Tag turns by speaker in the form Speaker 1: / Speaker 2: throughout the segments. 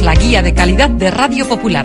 Speaker 1: la guía de calidad de Radio Popular.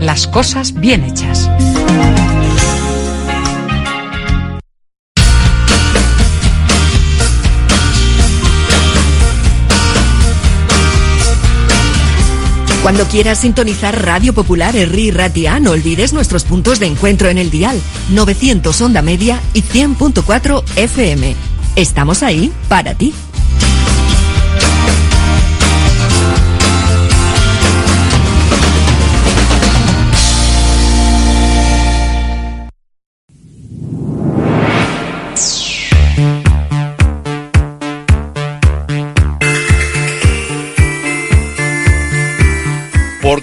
Speaker 1: las cosas bien hechas.
Speaker 2: Cuando quieras sintonizar Radio Popular Herri Ratia, no olvides nuestros puntos de encuentro en el dial 900 onda media y 100.4 FM. Estamos ahí para ti.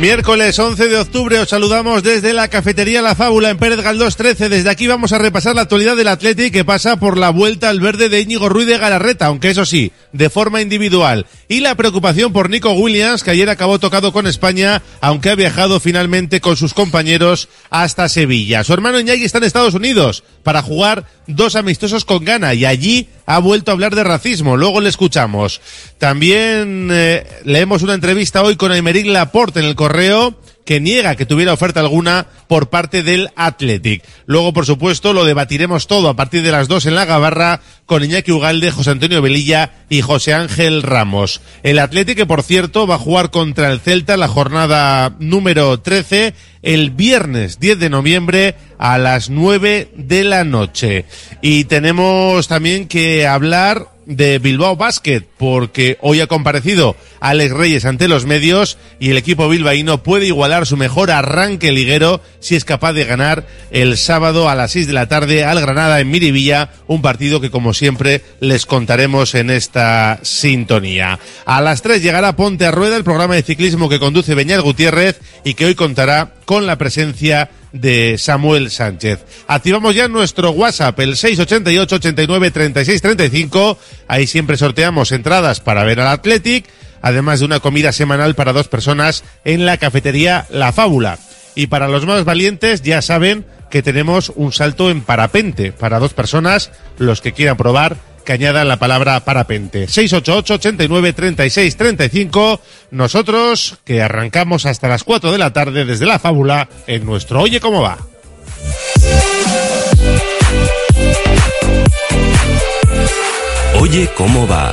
Speaker 3: Miércoles 11 de octubre os saludamos desde la cafetería La Fábula en Pérez Galdós 13. Desde aquí vamos a repasar la actualidad del Atleti que pasa por la vuelta al verde de Íñigo Ruiz de Galarreta, aunque eso sí, de forma individual. Y la preocupación por Nico Williams, que ayer acabó tocado con España, aunque ha viajado finalmente con sus compañeros hasta Sevilla. Su hermano Iñaki está en Estados Unidos para jugar dos amistosos con Ghana y allí ha vuelto a hablar de racismo. Luego le escuchamos. También eh, leemos una entrevista hoy con Aymeric Laporte en el correo que niega que tuviera oferta alguna por parte del Athletic. Luego, por supuesto, lo debatiremos todo a partir de las dos en la Gabarra con Iñaki Ugalde, José Antonio Velilla y José Ángel Ramos. El Athletic, por cierto va a jugar contra el Celta la jornada número 13 el viernes 10 de noviembre a las 9 de la noche. Y tenemos también que hablar de Bilbao Basket, porque hoy ha comparecido Alex Reyes ante los medios y el equipo bilbaíno puede igualar su mejor arranque liguero si es capaz de ganar el sábado a las 6 de la tarde al Granada en Miribilla, un partido que como siempre les contaremos en esta sintonía. A las 3 llegará Ponte a Rueda, el programa de ciclismo que conduce Beñat Gutiérrez y que hoy contará con la presencia de Samuel Sánchez. Activamos ya nuestro WhatsApp, el 688 89 36 35. Ahí siempre sorteamos entradas para ver al Athletic, además de una comida semanal para dos personas en la cafetería La Fábula. Y para los más valientes, ya saben que tenemos un salto en parapente para dos personas, los que quieran probar que añadan la palabra parapente. 688 89 36 35. Nosotros que arrancamos hasta las 4 de la tarde desde la fábula en nuestro Oye cómo va.
Speaker 4: Oye cómo va.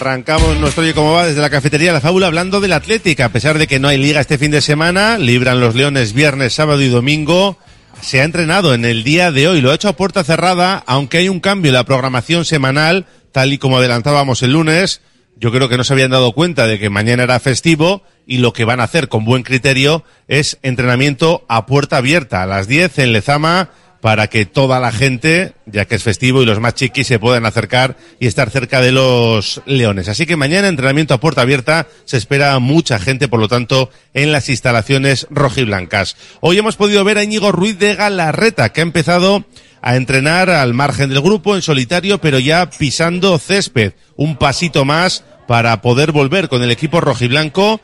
Speaker 3: Arrancamos nuestro Oye Cómo Va desde la cafetería La Fábula hablando del Atlético. A pesar de que no hay liga este fin de semana, libran los Leones viernes, sábado y domingo. Se ha entrenado en el día de hoy, lo ha hecho a puerta cerrada, aunque hay un cambio en la programación semanal, tal y como adelantábamos el lunes. Yo creo que no se habían dado cuenta de que mañana era festivo y lo que van a hacer con buen criterio es entrenamiento a puerta abierta a las 10 en Lezama para que toda la gente, ya que es festivo y los más chiquis se puedan acercar y estar cerca de los leones. Así que mañana entrenamiento a puerta abierta, se espera mucha gente, por lo tanto, en las instalaciones rojiblancas. Hoy hemos podido ver a Íñigo Ruiz de Galarreta, que ha empezado a entrenar al margen del grupo en solitario, pero ya pisando césped, un pasito más para poder volver con el equipo rojiblanco.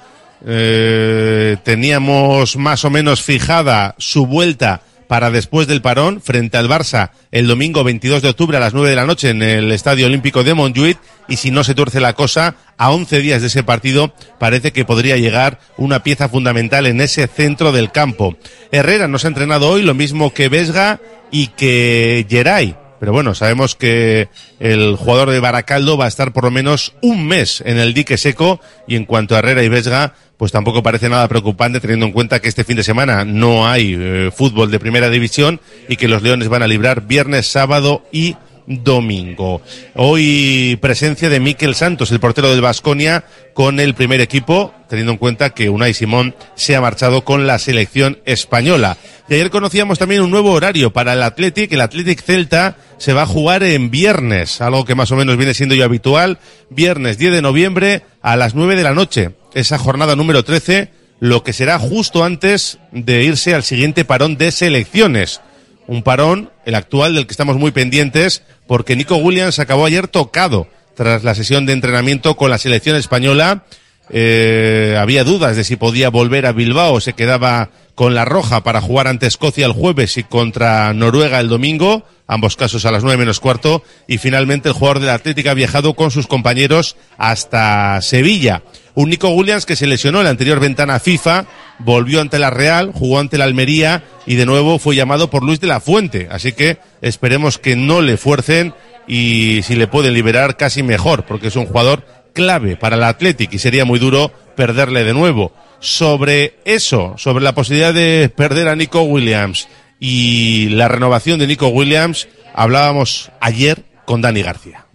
Speaker 3: Eh, teníamos más o menos fijada su vuelta para después del parón frente al Barça el domingo 22 de octubre a las 9 de la noche en el Estadio Olímpico de Montjuic y si no se tuerce la cosa, a 11 días de ese partido parece que podría llegar una pieza fundamental en ese centro del campo. Herrera nos ha entrenado hoy lo mismo que Vesga y que Geray. Pero bueno, sabemos que el jugador de Baracaldo va a estar por lo menos un mes en el dique seco y en cuanto a Herrera y Vesga, pues tampoco parece nada preocupante teniendo en cuenta que este fin de semana no hay eh, fútbol de primera división y que los Leones van a librar viernes, sábado y domingo. Hoy presencia de Miquel Santos, el portero del Vasconia, con el primer equipo, teniendo en cuenta que Unai Simón se ha marchado con la selección española. Y ayer conocíamos también un nuevo horario para el Athletic. El Athletic Celta se va a jugar en viernes, algo que más o menos viene siendo ya habitual. Viernes 10 de noviembre a las 9 de la noche. Esa jornada número 13, lo que será justo antes de irse al siguiente parón de selecciones un parón, el actual del que estamos muy pendientes, porque Nico Williams acabó ayer tocado tras la sesión de entrenamiento con la selección española. Eh, había dudas de si podía volver a Bilbao, se quedaba con la roja para jugar ante Escocia el jueves y contra Noruega el domingo, ambos casos a las nueve menos cuarto, y finalmente el jugador de la Atlética ha viajado con sus compañeros hasta Sevilla. Un Nico Williams que se lesionó en la anterior ventana FIFA, volvió ante la Real, jugó ante la Almería y de nuevo fue llamado por Luis de la Fuente. Así que esperemos que no le fuercen y si le pueden liberar casi mejor, porque es un jugador clave para el Athletic y sería muy duro perderle de nuevo. Sobre eso, sobre la posibilidad de perder a Nico Williams y la renovación de Nico Williams, hablábamos ayer con Dani García.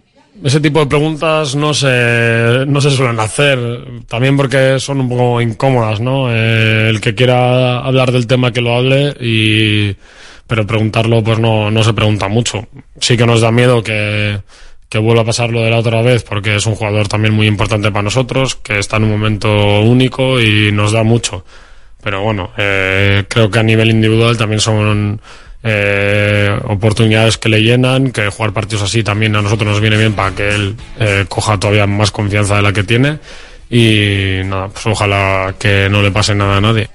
Speaker 5: Ese tipo de preguntas no se, no se suelen hacer, también porque son un poco incómodas, ¿no? Eh, el que quiera hablar del tema que lo hable y, pero preguntarlo pues no, no se pregunta mucho. Sí que nos da miedo que, que vuelva a pasar lo de la otra vez porque es un jugador también muy importante para nosotros, que está en un momento único y nos da mucho. Pero bueno, eh, creo que a nivel individual también son eh, oportunidades que le llenan, que jugar partidos así también a nosotros nos viene bien para que él eh, coja todavía más confianza de la que tiene y nada, pues ojalá que no le pase nada a nadie.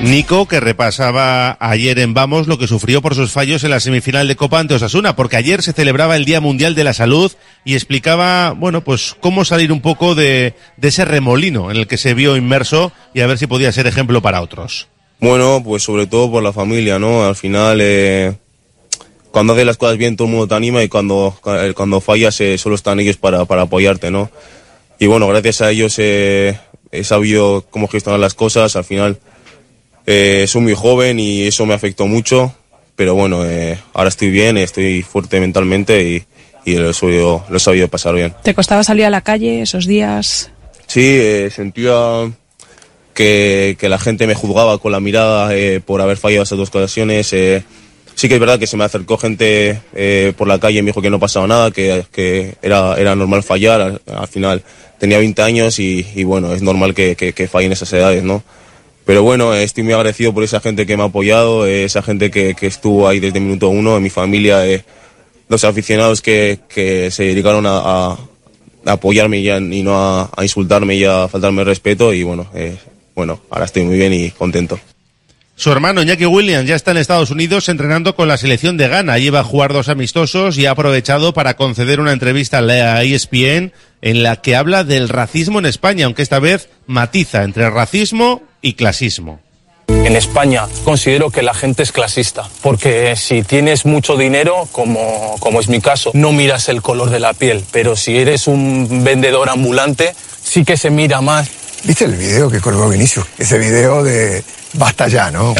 Speaker 3: Nico, que repasaba ayer en Vamos lo que sufrió por sus fallos en la semifinal de Copa ante Osasuna, porque ayer se celebraba el Día Mundial de la Salud y explicaba, bueno, pues cómo salir un poco de, de ese remolino en el que se vio inmerso y a ver si podía ser ejemplo para otros.
Speaker 6: Bueno, pues sobre todo por la familia, ¿no? Al final, eh, cuando haces las cosas bien todo el mundo te anima y cuando, eh, cuando fallas eh, solo están ellos para, para apoyarte, ¿no? Y bueno, gracias a ellos eh, he sabido cómo gestionar las cosas. Al final, soy muy joven y eso me afectó mucho, pero bueno, ahora estoy bien, estoy fuerte mentalmente y, y lo, he sabido, lo he sabido pasar bien.
Speaker 7: ¿Te costaba salir a la calle esos días?
Speaker 6: Sí, sentía que, que la gente me juzgaba con la mirada eh, por haber fallado esas dos ocasiones. eh. sí que es verdad que se me acercó gente eh, por la calle y me dijo que no pasaba nada, que, que era, era normal fallar. Al, al final tenía 20 años y, y bueno, es normal que, que, que fallen esas edades, ¿no? Pero bueno, estoy muy agradecido por esa gente que me ha apoyado, eh, esa gente que, estuvo ahí desde el minuto uno, en mi familia, eh, los aficionados que, se dedicaron a, a- apoyarme y, y no a, a insultarme y a faltarme el respeto y bueno, eh, bueno, ahora estoy muy bien y contento.
Speaker 3: Su hermano Iñaki Williams ya está en Estados Unidos entrenando con la selección de Ghana. Lleva a jugar dos amistosos y ha aprovechado para conceder una entrevista a la ESPN en la que habla del racismo en España, aunque esta vez matiza entre racismo y clasismo.
Speaker 8: En España considero que la gente es clasista, porque si tienes mucho dinero, como, como es mi caso, no miras el color de la piel, pero si eres un vendedor ambulante, sí que se mira más.
Speaker 9: ¿Viste el video que colgó Vinicius? Ese video de basta ya, ¿no?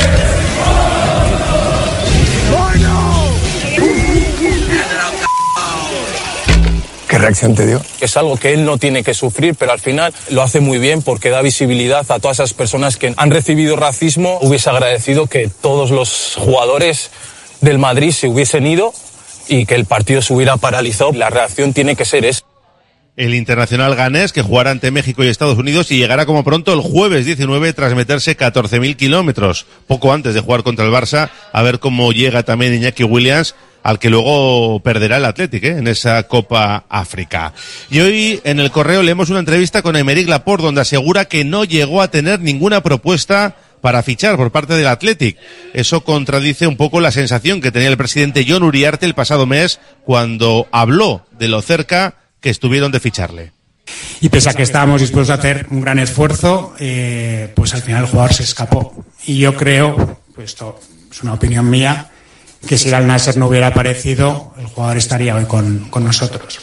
Speaker 9: ¿Qué reacción te dio?
Speaker 8: Es algo que él no tiene que sufrir, pero al final lo hace muy bien porque da visibilidad a todas esas personas que han recibido racismo. Hubiese agradecido que todos los jugadores del Madrid se hubiesen ido y que el partido se hubiera paralizado. La reacción tiene que ser esa.
Speaker 3: El internacional ganés que jugará ante México y Estados Unidos y llegará como pronto el jueves 19 tras meterse 14.000 kilómetros, poco antes de jugar contra el Barça, a ver cómo llega también Iñaki Williams, al que luego perderá el Athletic ¿eh? en esa Copa África. Y hoy en el correo leemos una entrevista con Emerick Laporte donde asegura que no llegó a tener ninguna propuesta para fichar por parte del Athletic. Eso contradice un poco la sensación que tenía el presidente John Uriarte el pasado mes cuando habló de lo cerca que estuvieron de ficharle.
Speaker 10: Y pese a que estábamos dispuestos a hacer un gran esfuerzo, eh, pues al final el jugador se escapó. Y yo creo, pues esto es una opinión mía, que si Al Nasser no hubiera aparecido, el jugador estaría hoy con, con nosotros.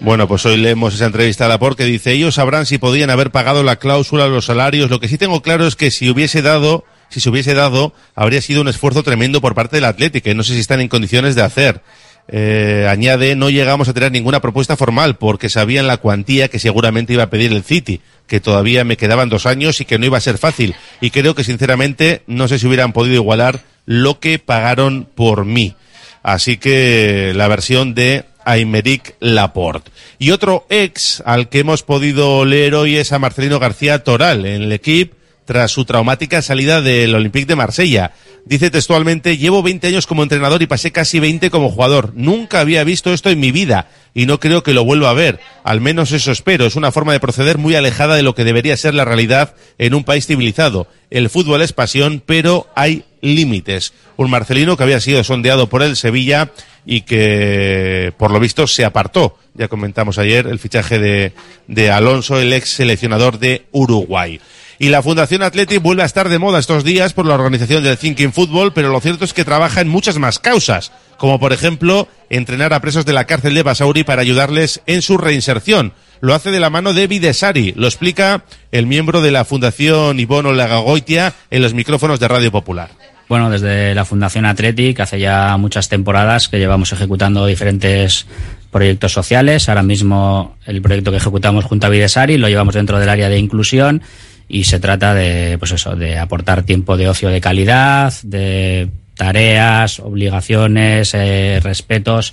Speaker 3: Bueno, pues hoy leemos esa entrevista a Laporte que dice, ellos sabrán si podían haber pagado la cláusula, los salarios. Lo que sí tengo claro es que si hubiese dado, si se hubiese dado, habría sido un esfuerzo tremendo por parte del Atlético, que no sé si están en condiciones de hacer. Eh, añade, no llegamos a tener ninguna propuesta formal porque sabían la cuantía que seguramente iba a pedir el City, que todavía me quedaban dos años y que no iba a ser fácil. Y creo que sinceramente no sé si hubieran podido igualar lo que pagaron por mí. Así que la versión de Aymeric Laporte. Y otro ex al que hemos podido leer hoy es a Marcelino García Toral en el equipo tras su traumática salida del Olympique de Marsella. Dice textualmente, llevo 20 años como entrenador y pasé casi 20 como jugador. Nunca había visto esto en mi vida y no creo que lo vuelva a ver. Al menos eso espero. Es una forma de proceder muy alejada de lo que debería ser la realidad en un país civilizado. El fútbol es pasión, pero hay límites. Un Marcelino que había sido sondeado por el Sevilla y que por lo visto se apartó. Ya comentamos ayer el fichaje de, de Alonso, el ex seleccionador de Uruguay. Y la Fundación Athletic vuelve a estar de moda estos días por la organización del Thinking Football, pero lo cierto es que trabaja en muchas más causas, como por ejemplo entrenar a presos de la cárcel de Basauri para ayudarles en su reinserción. Lo hace de la mano de Videsari, lo explica el miembro de la Fundación Ibono Lagagoitia en los micrófonos de Radio Popular.
Speaker 11: Bueno, desde la Fundación Athletic hace ya muchas temporadas que llevamos ejecutando diferentes proyectos sociales. Ahora mismo el proyecto que ejecutamos junto a Videsari lo llevamos dentro del área de inclusión y se trata de, pues eso, de aportar tiempo de ocio de calidad, de tareas, obligaciones, eh, respetos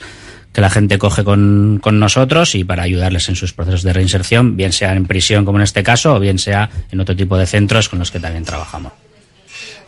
Speaker 11: que la gente coge con, con nosotros y para ayudarles en sus procesos de reinserción, bien sea en prisión como en este caso, o bien sea en otro tipo de centros con los que también trabajamos.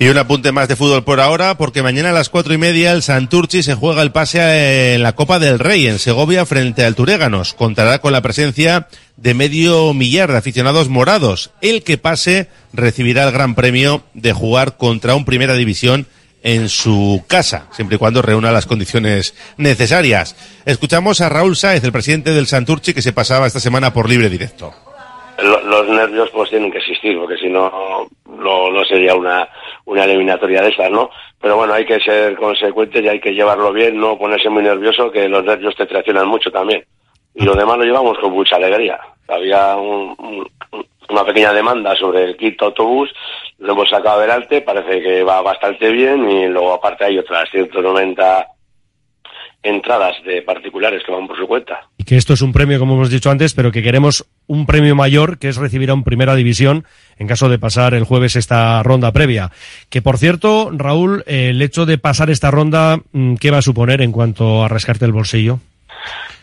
Speaker 3: Y un apunte más de fútbol por ahora, porque mañana a las cuatro y media el Santurchi se juega el pase en la Copa del Rey en Segovia frente al Turéganos. Contará con la presencia de medio millar de aficionados morados. El que pase recibirá el gran premio de jugar contra un Primera División en su casa, siempre y cuando reúna las condiciones necesarias. Escuchamos a Raúl Sáez, el presidente del Santurchi, que se pasaba esta semana por libre directo.
Speaker 12: Lo- los nervios pues tienen que existir porque si no, no sería una una eliminatoria de estas, ¿no? Pero bueno, hay que ser consecuentes y hay que llevarlo bien, no ponerse muy nervioso, que los nervios te traicionan mucho también. Y lo demás lo llevamos con mucha alegría. Había un- un- una pequeña demanda sobre el kit autobús, lo hemos sacado adelante, parece que va bastante bien y luego aparte hay otras 190 entradas de particulares que van por su cuenta.
Speaker 13: Y que esto es un premio, como hemos dicho antes, pero que queremos un premio mayor, que es recibir a un Primera División en caso de pasar el jueves esta ronda previa. Que, por cierto, Raúl, el hecho de pasar esta ronda, mm, ¿qué va a suponer en cuanto a rascarte el bolsillo?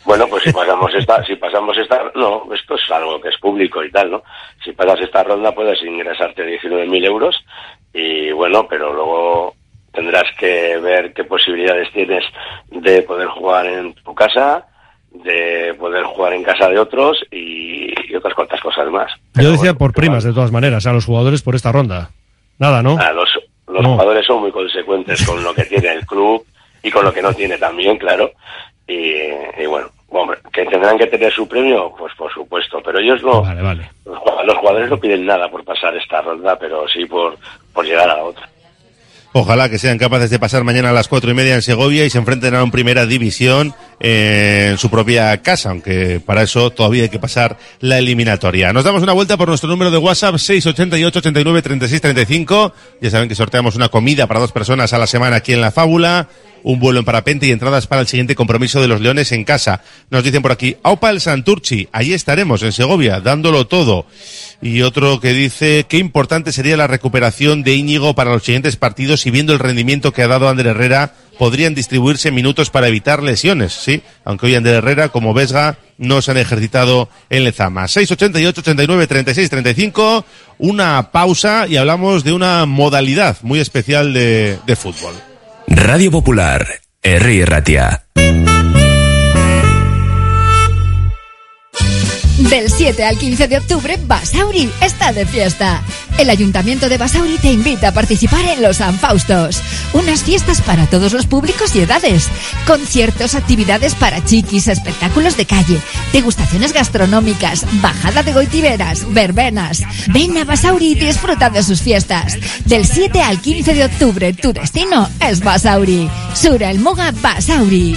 Speaker 12: Bueno, pues si pasamos esta, si pasamos esta, no, esto es algo que es público y tal, ¿no? Si pasas esta ronda puedes ingresarte 19.000 euros y bueno, pero luego tendrás que ver qué posibilidades tienes de poder jugar en tu casa, de poder jugar en casa de otros y, y otras cuantas cosas más.
Speaker 13: Yo decía por primas, de todas maneras, a los jugadores por esta ronda. Nada, ¿no?
Speaker 12: Ah, los los
Speaker 13: No.
Speaker 12: jugadores son muy consecuentes con lo que tiene el club y con lo que no tiene también, claro. Y, y bueno, hombre, que tendrán que tener su premio, pues por supuesto, pero ellos no,
Speaker 13: Vale, vale.
Speaker 12: los jug- los jugadores no piden nada por pasar esta ronda, pero sí por, por llegar a la otra.
Speaker 3: Ojalá que sean capaces de pasar mañana a las cuatro y media en Segovia y se enfrenten a un primera división en su propia casa, aunque para eso todavía hay que pasar la eliminatoria. Nos damos una vuelta por nuestro número de WhatsApp 688 89 36 35. Ya saben que sorteamos una comida para dos personas a la semana aquí en la Fábula, un vuelo en parapente y entradas para el siguiente compromiso de los Leones en casa. Nos dicen por aquí, Aupa el Santurchi, allí estaremos en Segovia, dándolo todo. Y otro que dice qué importante sería la recuperación de Íñigo para los siguientes partidos y viendo el rendimiento que ha dado Ander Herrera, podrían distribuirse minutos para evitar lesiones, sí, aunque hoy Ander Herrera como Vesga no se han ejercitado en Lezama. 688 89 36 35, una pausa y hablamos de una modalidad muy especial de, fútbol.
Speaker 4: Radio Popular, Herri Ratia.
Speaker 14: Del 7 al 15 de octubre, Basauri está de fiesta. El Ayuntamiento de Basauri te invita a participar en los San Faustos. Unas fiestas para todos los públicos y edades. Conciertos, actividades para chiquis, espectáculos de calle, degustaciones gastronómicas, bajada de goitiberas, verbenas. Ven a Basauri disfruta de sus fiestas. Del 7 al 15 de octubre, tu destino es Basauri. Sura el Moga Basauri.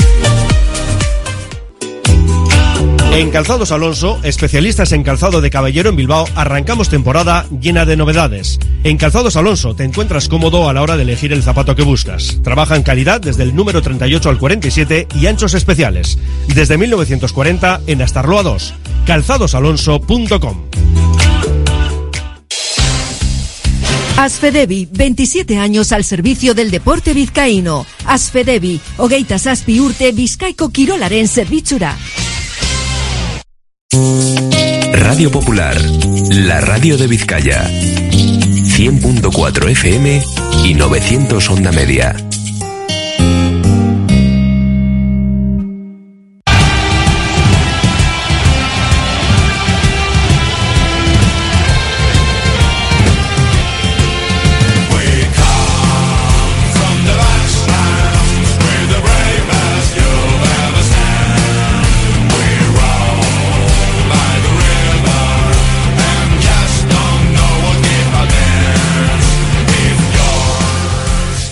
Speaker 13: En Calzados Alonso, especialistas en calzado de caballero en Bilbao, arrancamos temporada llena de novedades. En Calzados Alonso te encuentras cómodo a la hora de elegir el zapato que buscas. Trabaja en calidad desde el número 38 al 47 y anchos especiales. Desde 1940 en Astarloa 2. calzadosalonso.com.
Speaker 2: Asfedevi, 27 años al servicio del deporte vizcaíno. Asfedevi, hogeita zazpi urte bizkaiko kirolaren zerbitzura.
Speaker 4: Radio Popular, la radio de Vizcaya. 100.4 FM y 900 onda media.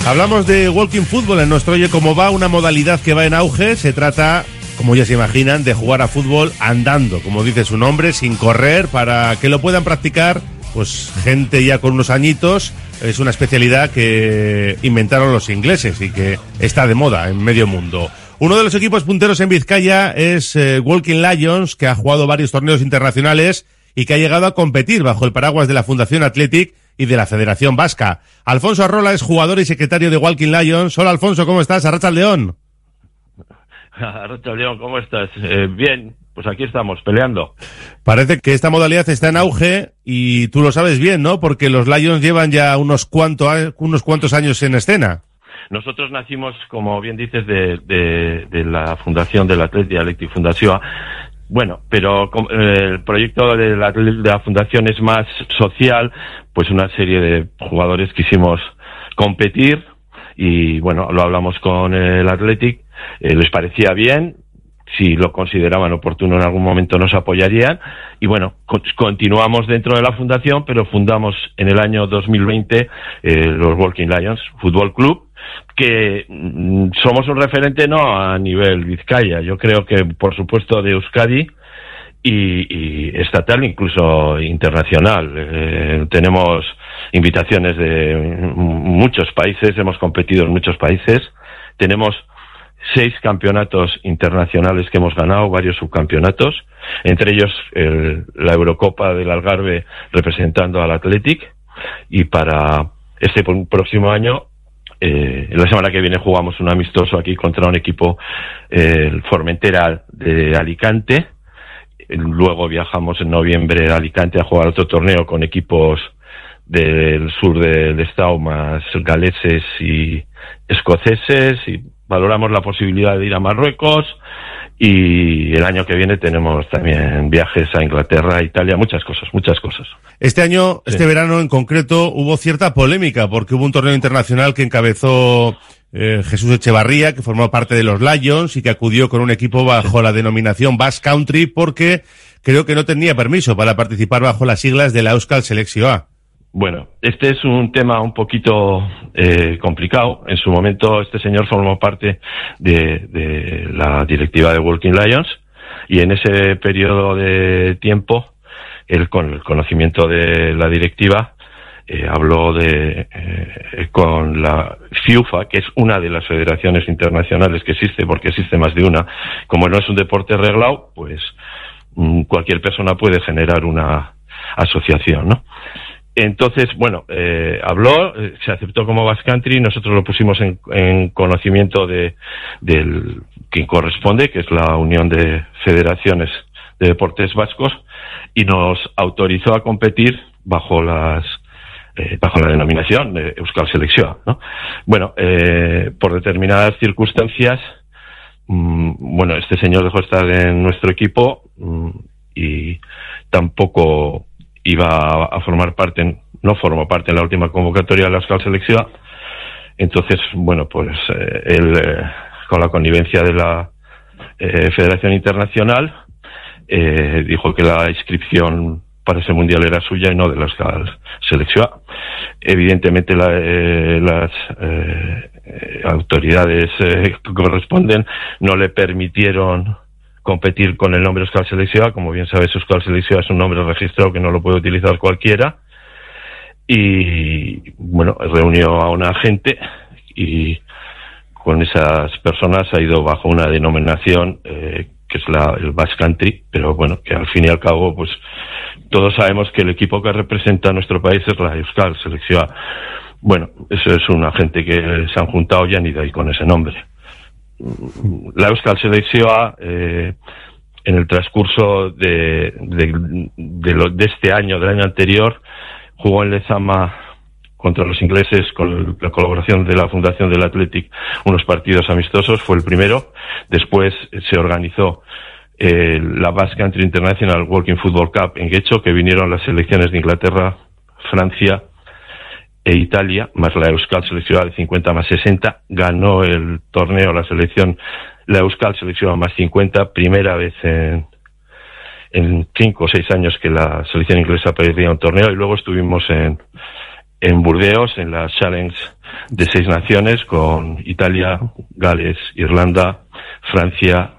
Speaker 3: Hablamos de walking football en nuestro Oye Cómo Va, una modalidad que va en auge. Se trata, como ya se imaginan, de jugar a fútbol andando, como dice su nombre, sin correr, para que lo puedan practicar pues gente ya con unos añitos. Es una especialidad que inventaron los ingleses y que está de moda en medio mundo. Uno de los equipos punteros en Vizcaya es eh, Walking Lions, que ha jugado varios torneos internacionales y que ha llegado a competir bajo el paraguas de la Fundación Athletic y de la Federación Vasca. Alfonso Arrola es jugador y secretario de Walking Lions. Hola Alfonso, ¿cómo estás? Arracha León.
Speaker 15: Arracha León, ¿cómo estás? Eh, bien, pues aquí estamos, peleando.
Speaker 3: Parece que esta modalidad está en auge y tú lo sabes bien, ¿no? Porque los Lions llevan ya unos, cuanto, unos cuantos años en escena.
Speaker 15: Nosotros nacimos, como bien dices, de, de, de la fundación del Atleti Electric Fundación. Bueno, pero eh, el proyecto de la, fundación es más social, pues una serie de jugadores quisimos competir y bueno, lo hablamos con el Athletic, eh, les parecía bien, si lo consideraban oportuno en algún momento nos apoyarían y bueno, co continuamos dentro de la fundación, pero fundamos en el año 2020 eh, los Walking Lions Fútbol Club que mm, somos un referente no a nivel Vizcaya, yo creo que por supuesto de Euskadi y, estatal, incluso internacional. Eh, tenemos invitaciones de muchos países, hemos competido en muchos países, tenemos seis campeonatos internacionales que hemos ganado, varios subcampeonatos, entre ellos el, la Eurocopa del Algarve representando al Athletic. Y para este próximo año eh, la semana que viene jugamos un amistoso aquí contra un equipo, eh, el Formentera de Alicante. Luego viajamos en noviembre a Alicante a jugar otro torneo con equipos del sur del estado más galeses y escoceses y valoramos la posibilidad de ir a Marruecos y el año que viene tenemos también viajes a Inglaterra, Italia, muchas cosas, muchas cosas.
Speaker 3: Este año, este verano en concreto, hubo cierta polémica porque hubo un torneo internacional que encabezó eh, Jesús Echevarría, que formó parte de los Lions y que acudió con un equipo bajo la denominación Basque Country porque creo que no tenía permiso para participar bajo las siglas de la Euskal Selección A.
Speaker 15: Bueno, este es un tema un poquito eh, complicado. En su momento este señor formó parte de, de, la directiva de Walking Lions y en ese periodo de tiempo, él con el conocimiento de la directiva, eh, habló de, eh, con la FIUFA, que es una de las federaciones internacionales que existe, porque existe más de una. Como no es un deporte reglado, pues mm, cualquier persona puede generar una asociación, ¿no? Entonces, bueno, eh, habló, eh, se aceptó como Basque Country, nosotros lo pusimos en, en conocimiento de, del quien corresponde, que es la Unión de Federaciones de Deportes Vascos, y nos autorizó a competir bajo las eh, bajo la denominación de Euskal Selección. ¿no? Bueno, eh, por determinadas circunstancias, mmm, bueno, este señor dejó estar en nuestro equipo mmm, y tampoco iba a formar parte, no formó parte en la última convocatoria de la Euskal Selección. Entonces, bueno, pues eh, él, eh, con la connivencia de la eh, Federación Internacional, dijo que la inscripción para ese mundial era suya y no de la Euskal Selección. Evidentemente, la, las autoridades corresponden no le permitieron competir con el nombre Euskal Selección. Como bien sabes, Euskal Selección es un nombre registrado que no lo puede utilizar cualquiera. Y bueno, reunió a una gente y con esas personas ha ido bajo una denominación eh, que es la, el Basque Country, pero bueno, que al fin y al cabo, pues todos sabemos que el equipo que representa a nuestro país es la Euskal Selección. Bueno, eso es una gente que se han juntado y han ido ahí con ese nombre la Euskal Selección eh, en el transcurso de, de, lo, de, este año, del año anterior, jugó en Lezama contra los ingleses con la colaboración de la Fundación del Athletic unos partidos amistosos, fue el primero. Después se organizó eh, la Basque Country International Walking Football Cup en Guecho, que vinieron las selecciones de Inglaterra, Francia, e Italia, más la Euskal seleccionada de 50 más 60, ganó el torneo la selección, la Euskal seleccionada más 50, primera vez en, en cinco o seis años que la selección inglesa perdía un torneo y luego estuvimos en, en Burdeos, en la Challenge de seis naciones con Italia, Gales, Irlanda, Francia,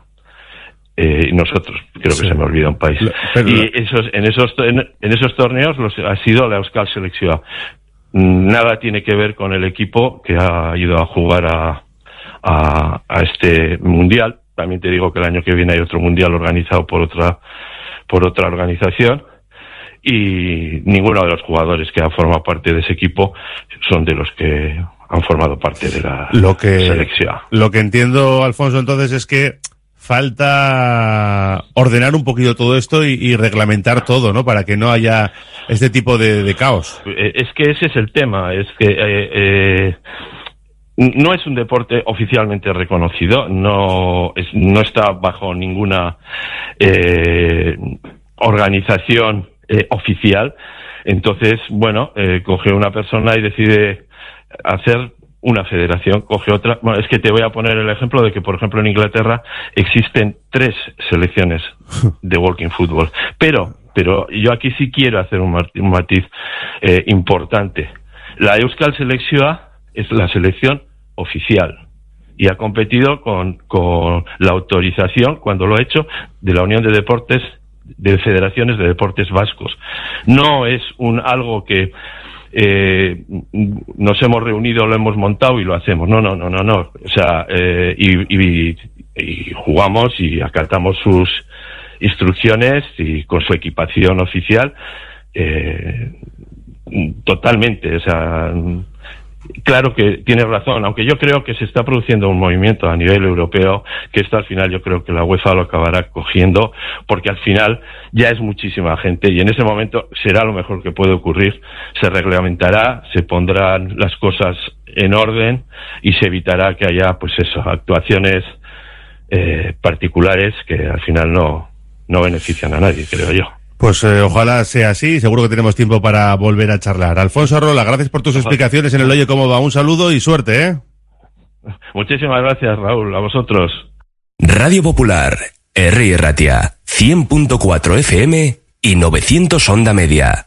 Speaker 15: eh, y nosotros, creo sí. que se me olvida un país. Pero, y esos, en, esos, en, en esos torneos los, ha sido la Euskal selección nada tiene que ver con el equipo que ha ido a jugar a, a, a, este mundial. También te digo que el año que viene hay otro mundial organizado por otra, por otra organización. y ninguno de los jugadores que han formado parte de ese equipo son de los que han formado parte de la
Speaker 3: Lo que,
Speaker 15: selección.
Speaker 3: lo que entiendo, Alfonso, entonces es que falta ordenar un poquito todo esto y, reglamentar todo, ¿no? Para que no haya este tipo de, caos.
Speaker 15: Eh, Es que ese es el tema, es que eh, eh, no es un deporte oficialmente reconocido, no, es- no está bajo ninguna eh, organización oficial. Entonces, bueno, coge una persona y decide hacer una federación, coge otra. Bueno, es que te voy a poner el ejemplo de que, por ejemplo, en Inglaterra existen tres selecciones de walking football. Pero, pero yo aquí sí quiero hacer un, matiz eh, importante. La Euskal Selección es la selección oficial y ha competido con, con la autorización, cuando lo ha hecho, de la Unión de Deportes, de Federaciones de Deportes Vascos. No es un algo que eh, nos hemos reunido, lo hemos montado y lo hacemos. No, no, no, no, no. O sea, eh, y, y- y jugamos y acatamos sus instrucciones y con su equipación oficial eh, totalmente. O sea, Claro que tienes razón, aunque yo creo que se está produciendo un movimiento a nivel europeo, que esto al final yo creo que la UEFA lo acabará cogiendo, porque al final ya es muchísima gente y en ese momento será lo mejor que puede ocurrir. Se reglamentará, se pondrán las cosas en orden y se evitará que haya, pues eso, actuaciones eh, particulares que al final no, no benefician a nadie, creo yo.
Speaker 3: Pues eh, ojalá sea así, seguro que tenemos tiempo para volver a charlar. Alfonso Arrola, gracias por tus explicaciones en el Oye Cómo Va. Un saludo y suerte, ¿eh?
Speaker 15: Muchísimas gracias, Raúl, a vosotros.
Speaker 4: Radio Popular, R. Ratia, 100.4 FM y 900 Onda Media.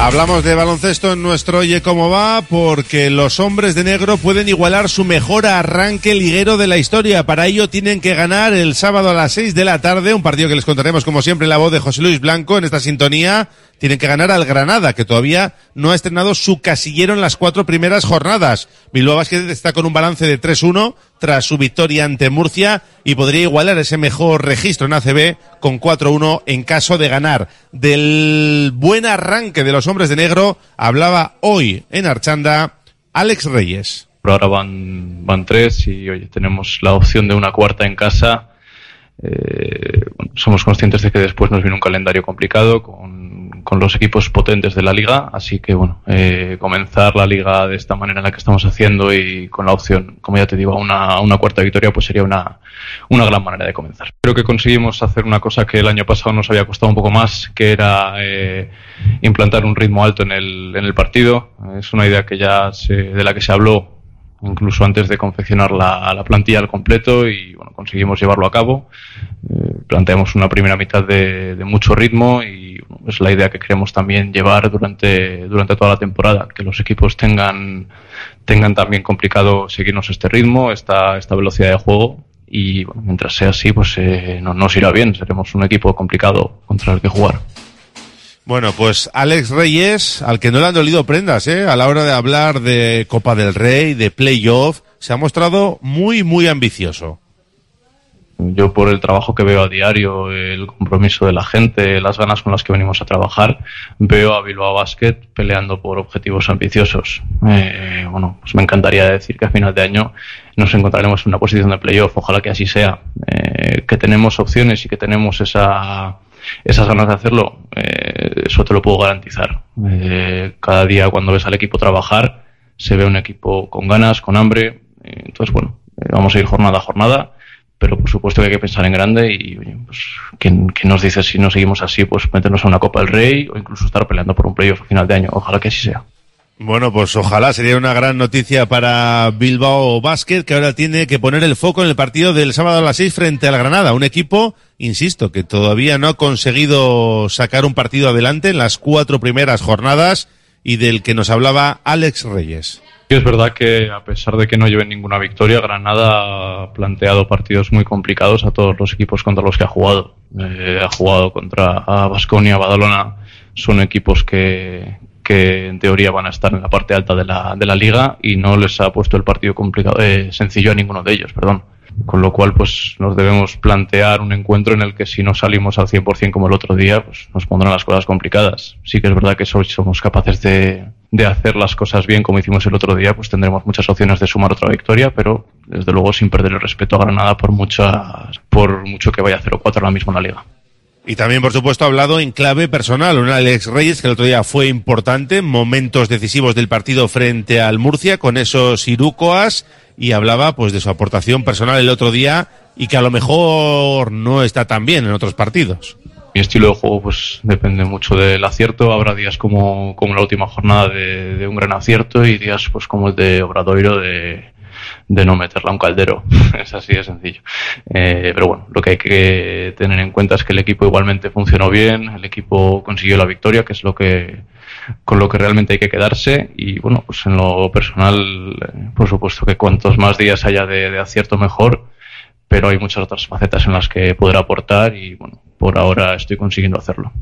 Speaker 3: Hablamos de baloncesto en nuestro Oye Cómo Va porque los hombres de negro pueden igualar su mejor arranque liguero de la historia. Para ello tienen que ganar el sábado a las 6 de la tarde, un partido que les contaremos como siempre en la voz de José Luis Blanco en esta sintonía. Tienen que ganar al Granada, que todavía no ha estrenado su casillero en las cuatro primeras jornadas. Bilbao Basket está con un balance de 3-1 tras su victoria ante Murcia y podría igualar ese mejor registro en ACB con 4-1 en caso de ganar. Del buen arranque de los hombres de negro hablaba hoy en Archanda Alex Reyes.
Speaker 16: Por ahora van, van tres y oye, tenemos la opción de una cuarta en casa. Eh, somos conscientes de que después nos viene un calendario complicado con, con los equipos potentes de la liga, así que bueno, eh, comenzar la liga de esta manera en la que estamos haciendo y con la opción, como ya te digo, a una, cuarta victoria, pues sería una, una gran manera de comenzar. Creo que conseguimos hacer una cosa que el año pasado nos había costado un poco más, que era eh, implantar un ritmo alto en el, en el partido. Es una idea que ya se, de la que se habló incluso antes de confeccionar la, la plantilla al completo y bueno, conseguimos llevarlo a cabo. Eh, planteamos una primera mitad de, de mucho ritmo y bueno, es la idea que queremos también llevar durante, durante toda la temporada, que los equipos tengan, tengan también complicado seguirnos este ritmo, esta, esta velocidad de juego y bueno, mientras sea así, pues eh, no, nos irá bien, seremos un equipo complicado contra el que jugar.
Speaker 3: Bueno, pues Alex Reyes, al que no le han dolido prendas, ¿eh? A la hora de hablar de Copa del Rey, de playoff, se ha mostrado muy, muy ambicioso.
Speaker 16: Yo por el trabajo que veo a diario, el compromiso de la gente, las ganas con las que venimos a trabajar, veo a Bilbao Basket peleando por objetivos ambiciosos. Eh, bueno, pues me encantaría decir que a final de año nos encontraremos en una posición de playoff. Ojalá que así sea. Eh, que tenemos opciones y que tenemos esa esas ganas de hacerlo, eh, eso te lo puedo garantizar. Eh, cada día cuando ves al equipo trabajar, se ve un equipo con ganas, con hambre. Eh, entonces, bueno, eh, vamos a ir jornada a jornada, pero por supuesto que hay que pensar en grande y, oye, pues, ¿quién, quién nos dice si no seguimos así? Pues meternos a una Copa del Rey o incluso estar peleando por un playoff a final de año. Ojalá que así sea.
Speaker 3: Bueno, pues ojalá sería una gran noticia para Bilbao Basket, que ahora tiene que poner el foco en el partido del sábado a las 6 frente al Granada. Un equipo, insisto, que todavía no ha conseguido sacar un partido adelante en las cuatro primeras jornadas y del que nos hablaba Alex Reyes.
Speaker 16: Es verdad que a pesar de que no lleven ninguna victoria, Granada ha planteado partidos muy complicados a todos los equipos contra los que ha jugado. Eh, ha jugado contra Basconia, Badalona, son equipos que, que en teoría van a estar en la parte alta de la, de la liga y no les ha puesto el partido complicado, eh, sencillo a ninguno de ellos, perdón. Con lo cual, pues nos debemos plantear un encuentro en el que si no salimos al 100% como el otro día, pues nos pondrán las cosas complicadas. Sí que es verdad que si somos capaces de, de hacer las cosas bien como hicimos el otro día, pues tendremos muchas opciones de sumar otra victoria, pero desde luego sin perder el respeto a Granada por, mucha, por mucho que vaya a 0-4 ahora mismo en la liga.
Speaker 3: Y también, por supuesto, ha hablado en clave personal. Un Alex Reyes que el otro día fue importante, momentos decisivos del partido frente al Murcia con esos Irucoas y hablaba pues de su aportación personal el otro día y que a lo mejor no está tan bien en otros partidos.
Speaker 16: Mi estilo de juego pues depende mucho del acierto. Habrá días como, como la última jornada de, un gran acierto y días pues como el de Obradoiro de, de no meterla a un caldero. es así de sencillo. Eh, pero bueno, lo que hay que tener en cuenta es que el equipo igualmente funcionó bien, el equipo consiguió la victoria, que es lo que con lo que realmente hay que quedarse y bueno, pues en lo personal, eh, por supuesto que cuantos más días haya de, de acierto mejor, pero hay muchas otras facetas en las que poder aportar y bueno, por ahora estoy consiguiendo hacerlo.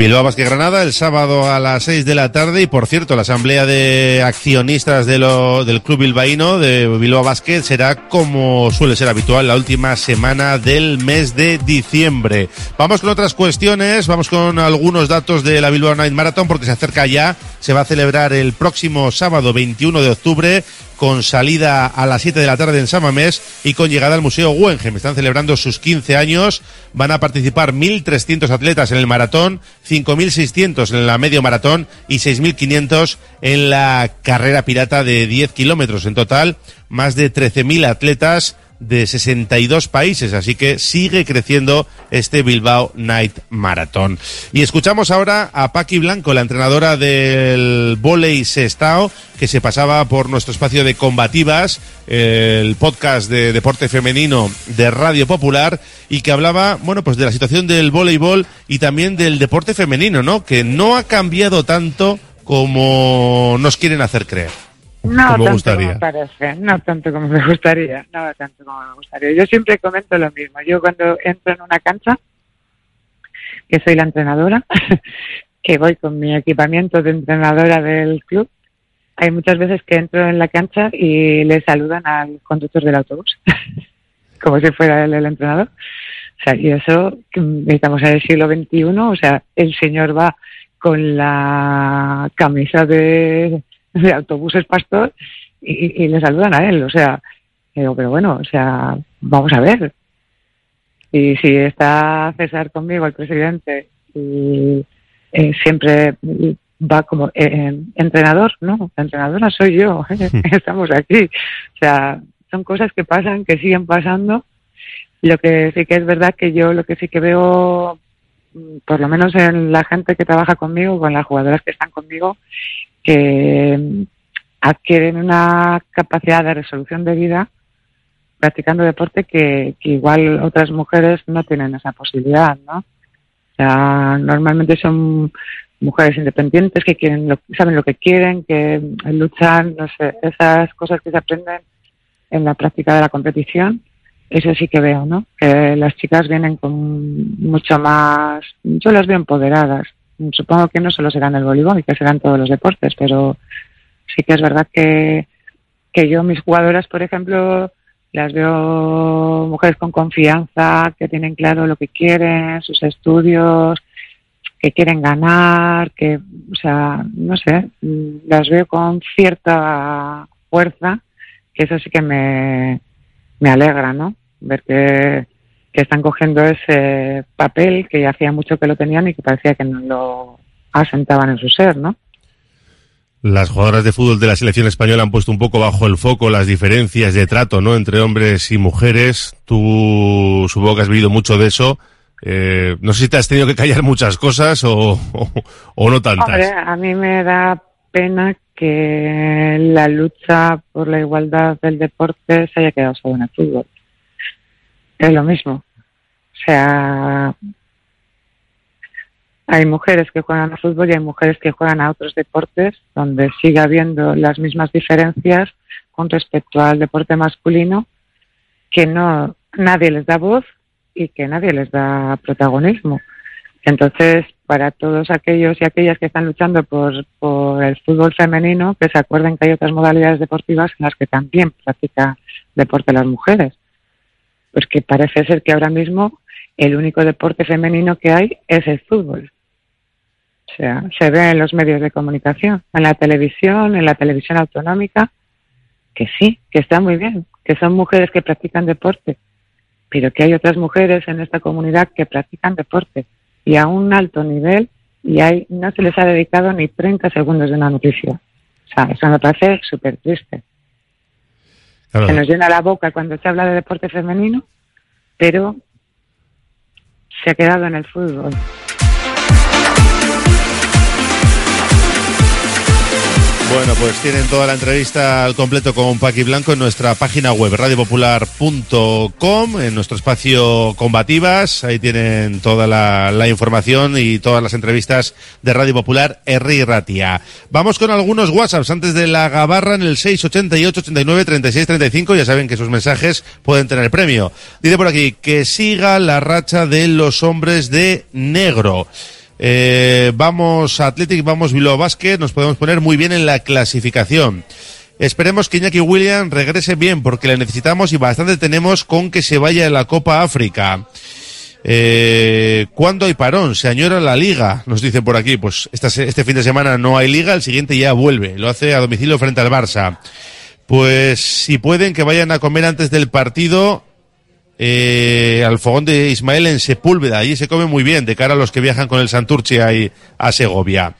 Speaker 3: Bilbao Basket Granada el sábado a las 6 de la tarde. Y por cierto la asamblea de accionistas del club bilbaíno de Bilbao será como suele ser habitual la última semana del mes de diciembre. Vamos con otras cuestiones, vamos con algunos datos de la Bilbao Night Marathon porque se acerca ya, se va a celebrar el próximo sábado 21 de octubre con salida a las 7 de la tarde en Samamés y con llegada al Museo Guggenheim. Están celebrando sus 15 años. Van a participar 1.300 atletas en el maratón, 5.600 en la medio maratón y 6.500 en la carrera pirata de 10 kilómetros. En total, más de 13.000 atletas de 62 países, así que sigue creciendo este Bilbao Night Marathon. Y escuchamos ahora a Paqui Blanco, la entrenadora del volei Sestao, que se pasaba por nuestro espacio de combativas, el podcast de deporte femenino de Radio Popular, y que hablaba, bueno, pues de la situación del voleibol y también del deporte femenino, ¿no? Que no ha cambiado tanto como nos quieren hacer creer.
Speaker 17: No
Speaker 3: como
Speaker 17: tanto
Speaker 3: gustaría.
Speaker 17: como parece, no tanto como me gustaría, no tanto como me gustaría. Yo siempre comento lo mismo. Yo cuando entro en una cancha, que soy la entrenadora, que voy con mi equipamiento de entrenadora del club, hay muchas veces que entro en la cancha y le saludan al conductor del autobús, como si fuera él el entrenador. O sea, y eso, estamos en el siglo XXI, o sea, el señor va con la camisa de, de autobuses pastor y, y le saludan a él. O sea, digo, pero bueno, o sea, vamos a ver. Y si está César conmigo, el presidente, y eh, siempre va como eh, eh, entrenador, no, la entrenadora soy yo, estamos aquí. O sea, son cosas que pasan, que siguen pasando. Lo que sí que es verdad que yo lo que sí que veo, mm, por lo menos en la gente que trabaja conmigo, con las jugadoras que están conmigo, que adquieren una capacidad de resolución de vida practicando deporte que, que igual otras mujeres no tienen esa posibilidad, ¿no? O sea, normalmente son mujeres independientes que quieren lo, saben lo que quieren, que luchan, no sé, esas cosas que se aprenden en la práctica de la competición, eso sí que veo, ¿no? Que las chicas vienen con mucho más, yo las veo empoderadas. Supongo que no solo serán el voleibol, que serán todos los deportes, pero sí que es verdad que, que yo, mis jugadoras, por ejemplo, las veo mujeres con confianza, que tienen claro lo que quieren, sus estudios, que quieren ganar, que, o sea, no sé, las veo con cierta fuerza, que eso sí que me, me alegra, ¿no? Ver que, que están cogiendo ese papel que hacía mucho que lo tenían y que parecía que no lo asentaban en su ser, ¿no?
Speaker 3: Las jugadoras de fútbol de la selección española han puesto un poco bajo el foco las diferencias de trato, ¿no? Entre hombres y mujeres. Tú supongo que has vivido mucho de eso. Eh, no sé si te has tenido que callar muchas cosas o, o, o no tantas.
Speaker 17: Hombre, a mí me da pena que la lucha por la igualdad del deporte se haya quedado solo en el fútbol. Es lo mismo. O sea, hay mujeres que juegan al fútbol y hay mujeres que juegan a otros deportes donde sigue habiendo las mismas diferencias con respecto al deporte masculino que no nadie les da voz y que nadie les da protagonismo. Entonces, para todos aquellos y aquellas que están luchando por, por el fútbol femenino, que se acuerden que hay otras modalidades deportivas en las que también practican deporte las mujeres. Pues que parece ser que ahora mismo el único deporte femenino que hay es el fútbol. O sea, se ve en los medios de comunicación, en la televisión, en la televisión autonómica, que sí, que está muy bien, que son mujeres que practican deporte, pero que hay otras mujeres en esta comunidad que practican deporte y a un alto nivel y hay, no se les ha dedicado ni 30 segundos de una noticia. O sea, eso me parece súper triste. Se nos llena la boca cuando se habla de deporte femenino, pero se ha quedado en el fútbol.
Speaker 3: Bueno, pues tienen toda la entrevista al completo con Paqui Blanco en nuestra página web radiopopular.com, en nuestro espacio Combativas. Ahí tienen toda la, la, información y todas las entrevistas de Radio Popular Erri Ratia. Vamos con algunos WhatsApps antes de la gabarra en el 688 89 36 35. Ya saben que sus mensajes pueden tener premio. Dice por aquí que siga la racha de los hombres de negro. Eh, vamos Athletic, vamos Bilbao Basket, nos podemos poner muy bien en la clasificación. Esperemos que Iñaki William regrese bien porque le necesitamos y bastante tenemos con que se vaya a la Copa África. Eh, ¿Cuándo hay parón? Se añora la liga, nos dicen por aquí. Pues este fin de semana no hay liga, el siguiente ya vuelve. Lo hace a domicilio frente al Barça. Pues si pueden que vayan a comer antes del partido eh, al fogón de Ismael en Sepúlveda. Allí se come muy bien de cara a los que viajan con el Santurci ahí a Segovia.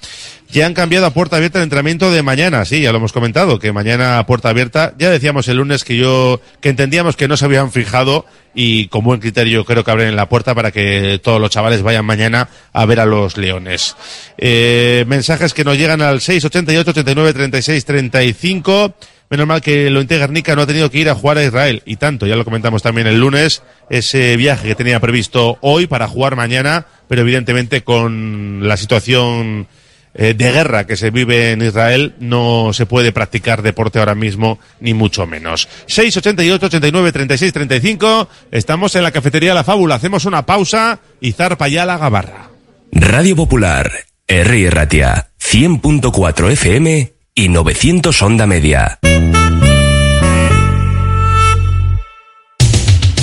Speaker 3: Ya han cambiado a puerta abierta el entrenamiento de mañana, sí, ya lo hemos comentado, que mañana a puerta abierta, ya decíamos el lunes que yo, que entendíamos que no se habían fijado y con buen criterio creo que abren en la puerta para que todos los chavales vayan mañana a ver a los leones. Eh, mensajes que nos llegan al 688 89 36 35 Menos mal que lo Garnica no ha tenido que ir a jugar a Israel. Y tanto, ya lo comentamos también el lunes, ese viaje que tenía previsto hoy para jugar mañana, pero evidentemente con la situación eh, de guerra que se vive en Israel, no se puede practicar deporte ahora mismo, ni mucho menos. 688 89 36 35 Estamos en la cafetería La Fábula. Hacemos una pausa y zarpa ya la gabarra.
Speaker 4: Radio Popular, R. Ratia, 100.4 FM y 900 onda media.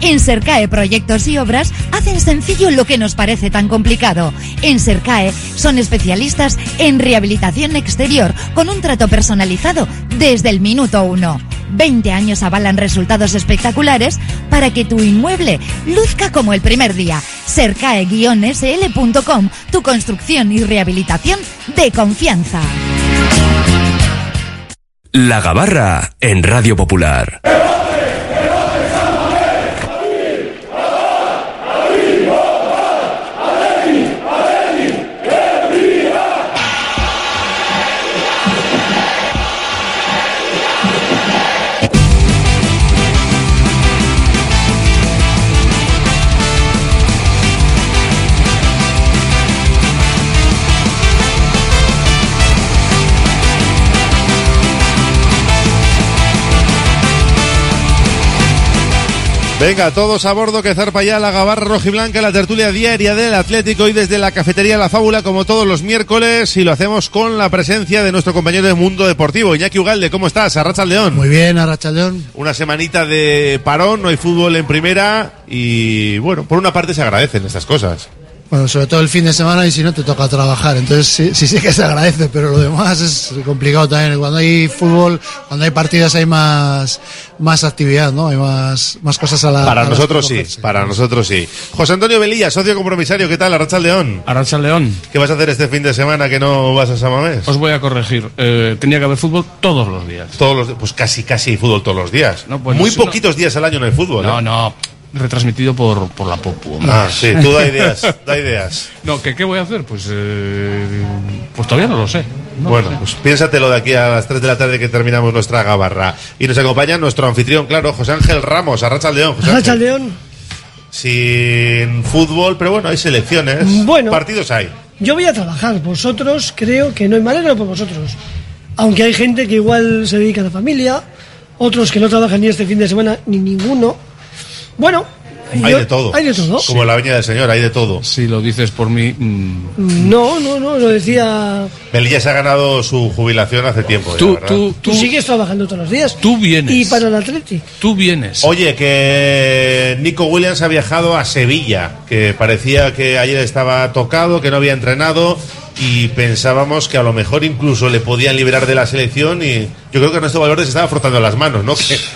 Speaker 18: En Sercae Proyectos y Obras hacen sencillo lo que nos parece tan complicado. En Sercae son especialistas en rehabilitación exterior con un trato personalizado desde el minuto uno. 20 años avalan resultados espectaculares para que tu inmueble luzca como el primer día. Sercae-sl.com, tu construcción y rehabilitación de confianza.
Speaker 4: La Gabarra en Radio Popular.
Speaker 3: Venga, todos a bordo que zarpa ya la gabarra rojiblanca, la tertulia diaria del Atlético y desde la cafetería La Fábula como todos los miércoles y lo hacemos con la presencia de nuestro compañero de Mundo Deportivo, Iñaki Ugalde, ¿cómo estás? Arracha León.
Speaker 19: Muy bien, Arracha León.
Speaker 3: Una semanita de parón, no hay fútbol en primera y bueno, por una parte se agradecen estas cosas.
Speaker 19: Bueno, sobre todo el fin de semana y si no te toca trabajar. Entonces sí, sí, sí que se agradece, pero lo demás es complicado también. Cuando hay fútbol, cuando hay partidas hay más, más actividad, ¿no? Hay más, más cosas a la
Speaker 3: Para
Speaker 19: a
Speaker 3: nosotros sí, para nosotros sí. José Antonio Velilla, socio compromisario, ¿qué tal? Arracha al León.
Speaker 20: Arracha León.
Speaker 3: ¿Qué vas a hacer este fin de semana que no vas a Samamés?
Speaker 20: Os voy a corregir. Eh, tenía que haber fútbol todos los días.
Speaker 3: Todos los, pues casi, casi hay fútbol todos los días.
Speaker 20: No, pues
Speaker 3: Muy
Speaker 20: no sé, no.
Speaker 3: poquitos días al año no hay fútbol.
Speaker 20: No,
Speaker 3: ¿eh?
Speaker 20: no. Retransmitido por, por la Popu. hombre.
Speaker 3: Ah, sí, tú da ideas, da ideas.
Speaker 20: No, ¿qué, ¿qué voy a hacer? Pues, eh, pues todavía no lo sé. No
Speaker 3: bueno,
Speaker 20: lo sé.
Speaker 3: pues piénsatelo de aquí a las 3 de la tarde que terminamos nuestra gabarra. Y nos acompaña nuestro anfitrión, claro, José Ángel Ramos, Arracha al León. José
Speaker 21: Racha
Speaker 3: Ángel.
Speaker 21: León.
Speaker 3: Sin fútbol, pero bueno, hay selecciones.
Speaker 21: Bueno.
Speaker 3: Partidos hay.
Speaker 21: Yo voy a trabajar, vosotros creo que no hay manera por vosotros. Aunque hay gente que igual se dedica a la familia, otros que no trabajan ni este fin de semana ni ninguno. Bueno,
Speaker 3: Hay
Speaker 21: yo-
Speaker 3: de todo.
Speaker 21: Hay de todo.
Speaker 3: Como la Viña del Señor, hay de todo.
Speaker 20: Si lo dices por mí. mm,
Speaker 21: No, no, no, lo decía.
Speaker 3: Melilla se ha ganado su jubilación hace tiempo. ya,
Speaker 20: Tú-
Speaker 3: ¿verdad?
Speaker 20: tú-
Speaker 21: Tú sigues trabajando todos los días.
Speaker 20: Tú vienes.
Speaker 21: Y para el Athletic.
Speaker 20: Tú vienes.
Speaker 3: Oye, que Nico Williams ha viajado a Sevilla, que parecía que ayer estaba tocado, que no había entrenado y pensábamos que a lo mejor incluso le podían liberar de la selección y yo creo que Ernesto Valverde se estaba frotando las manos, ¿no?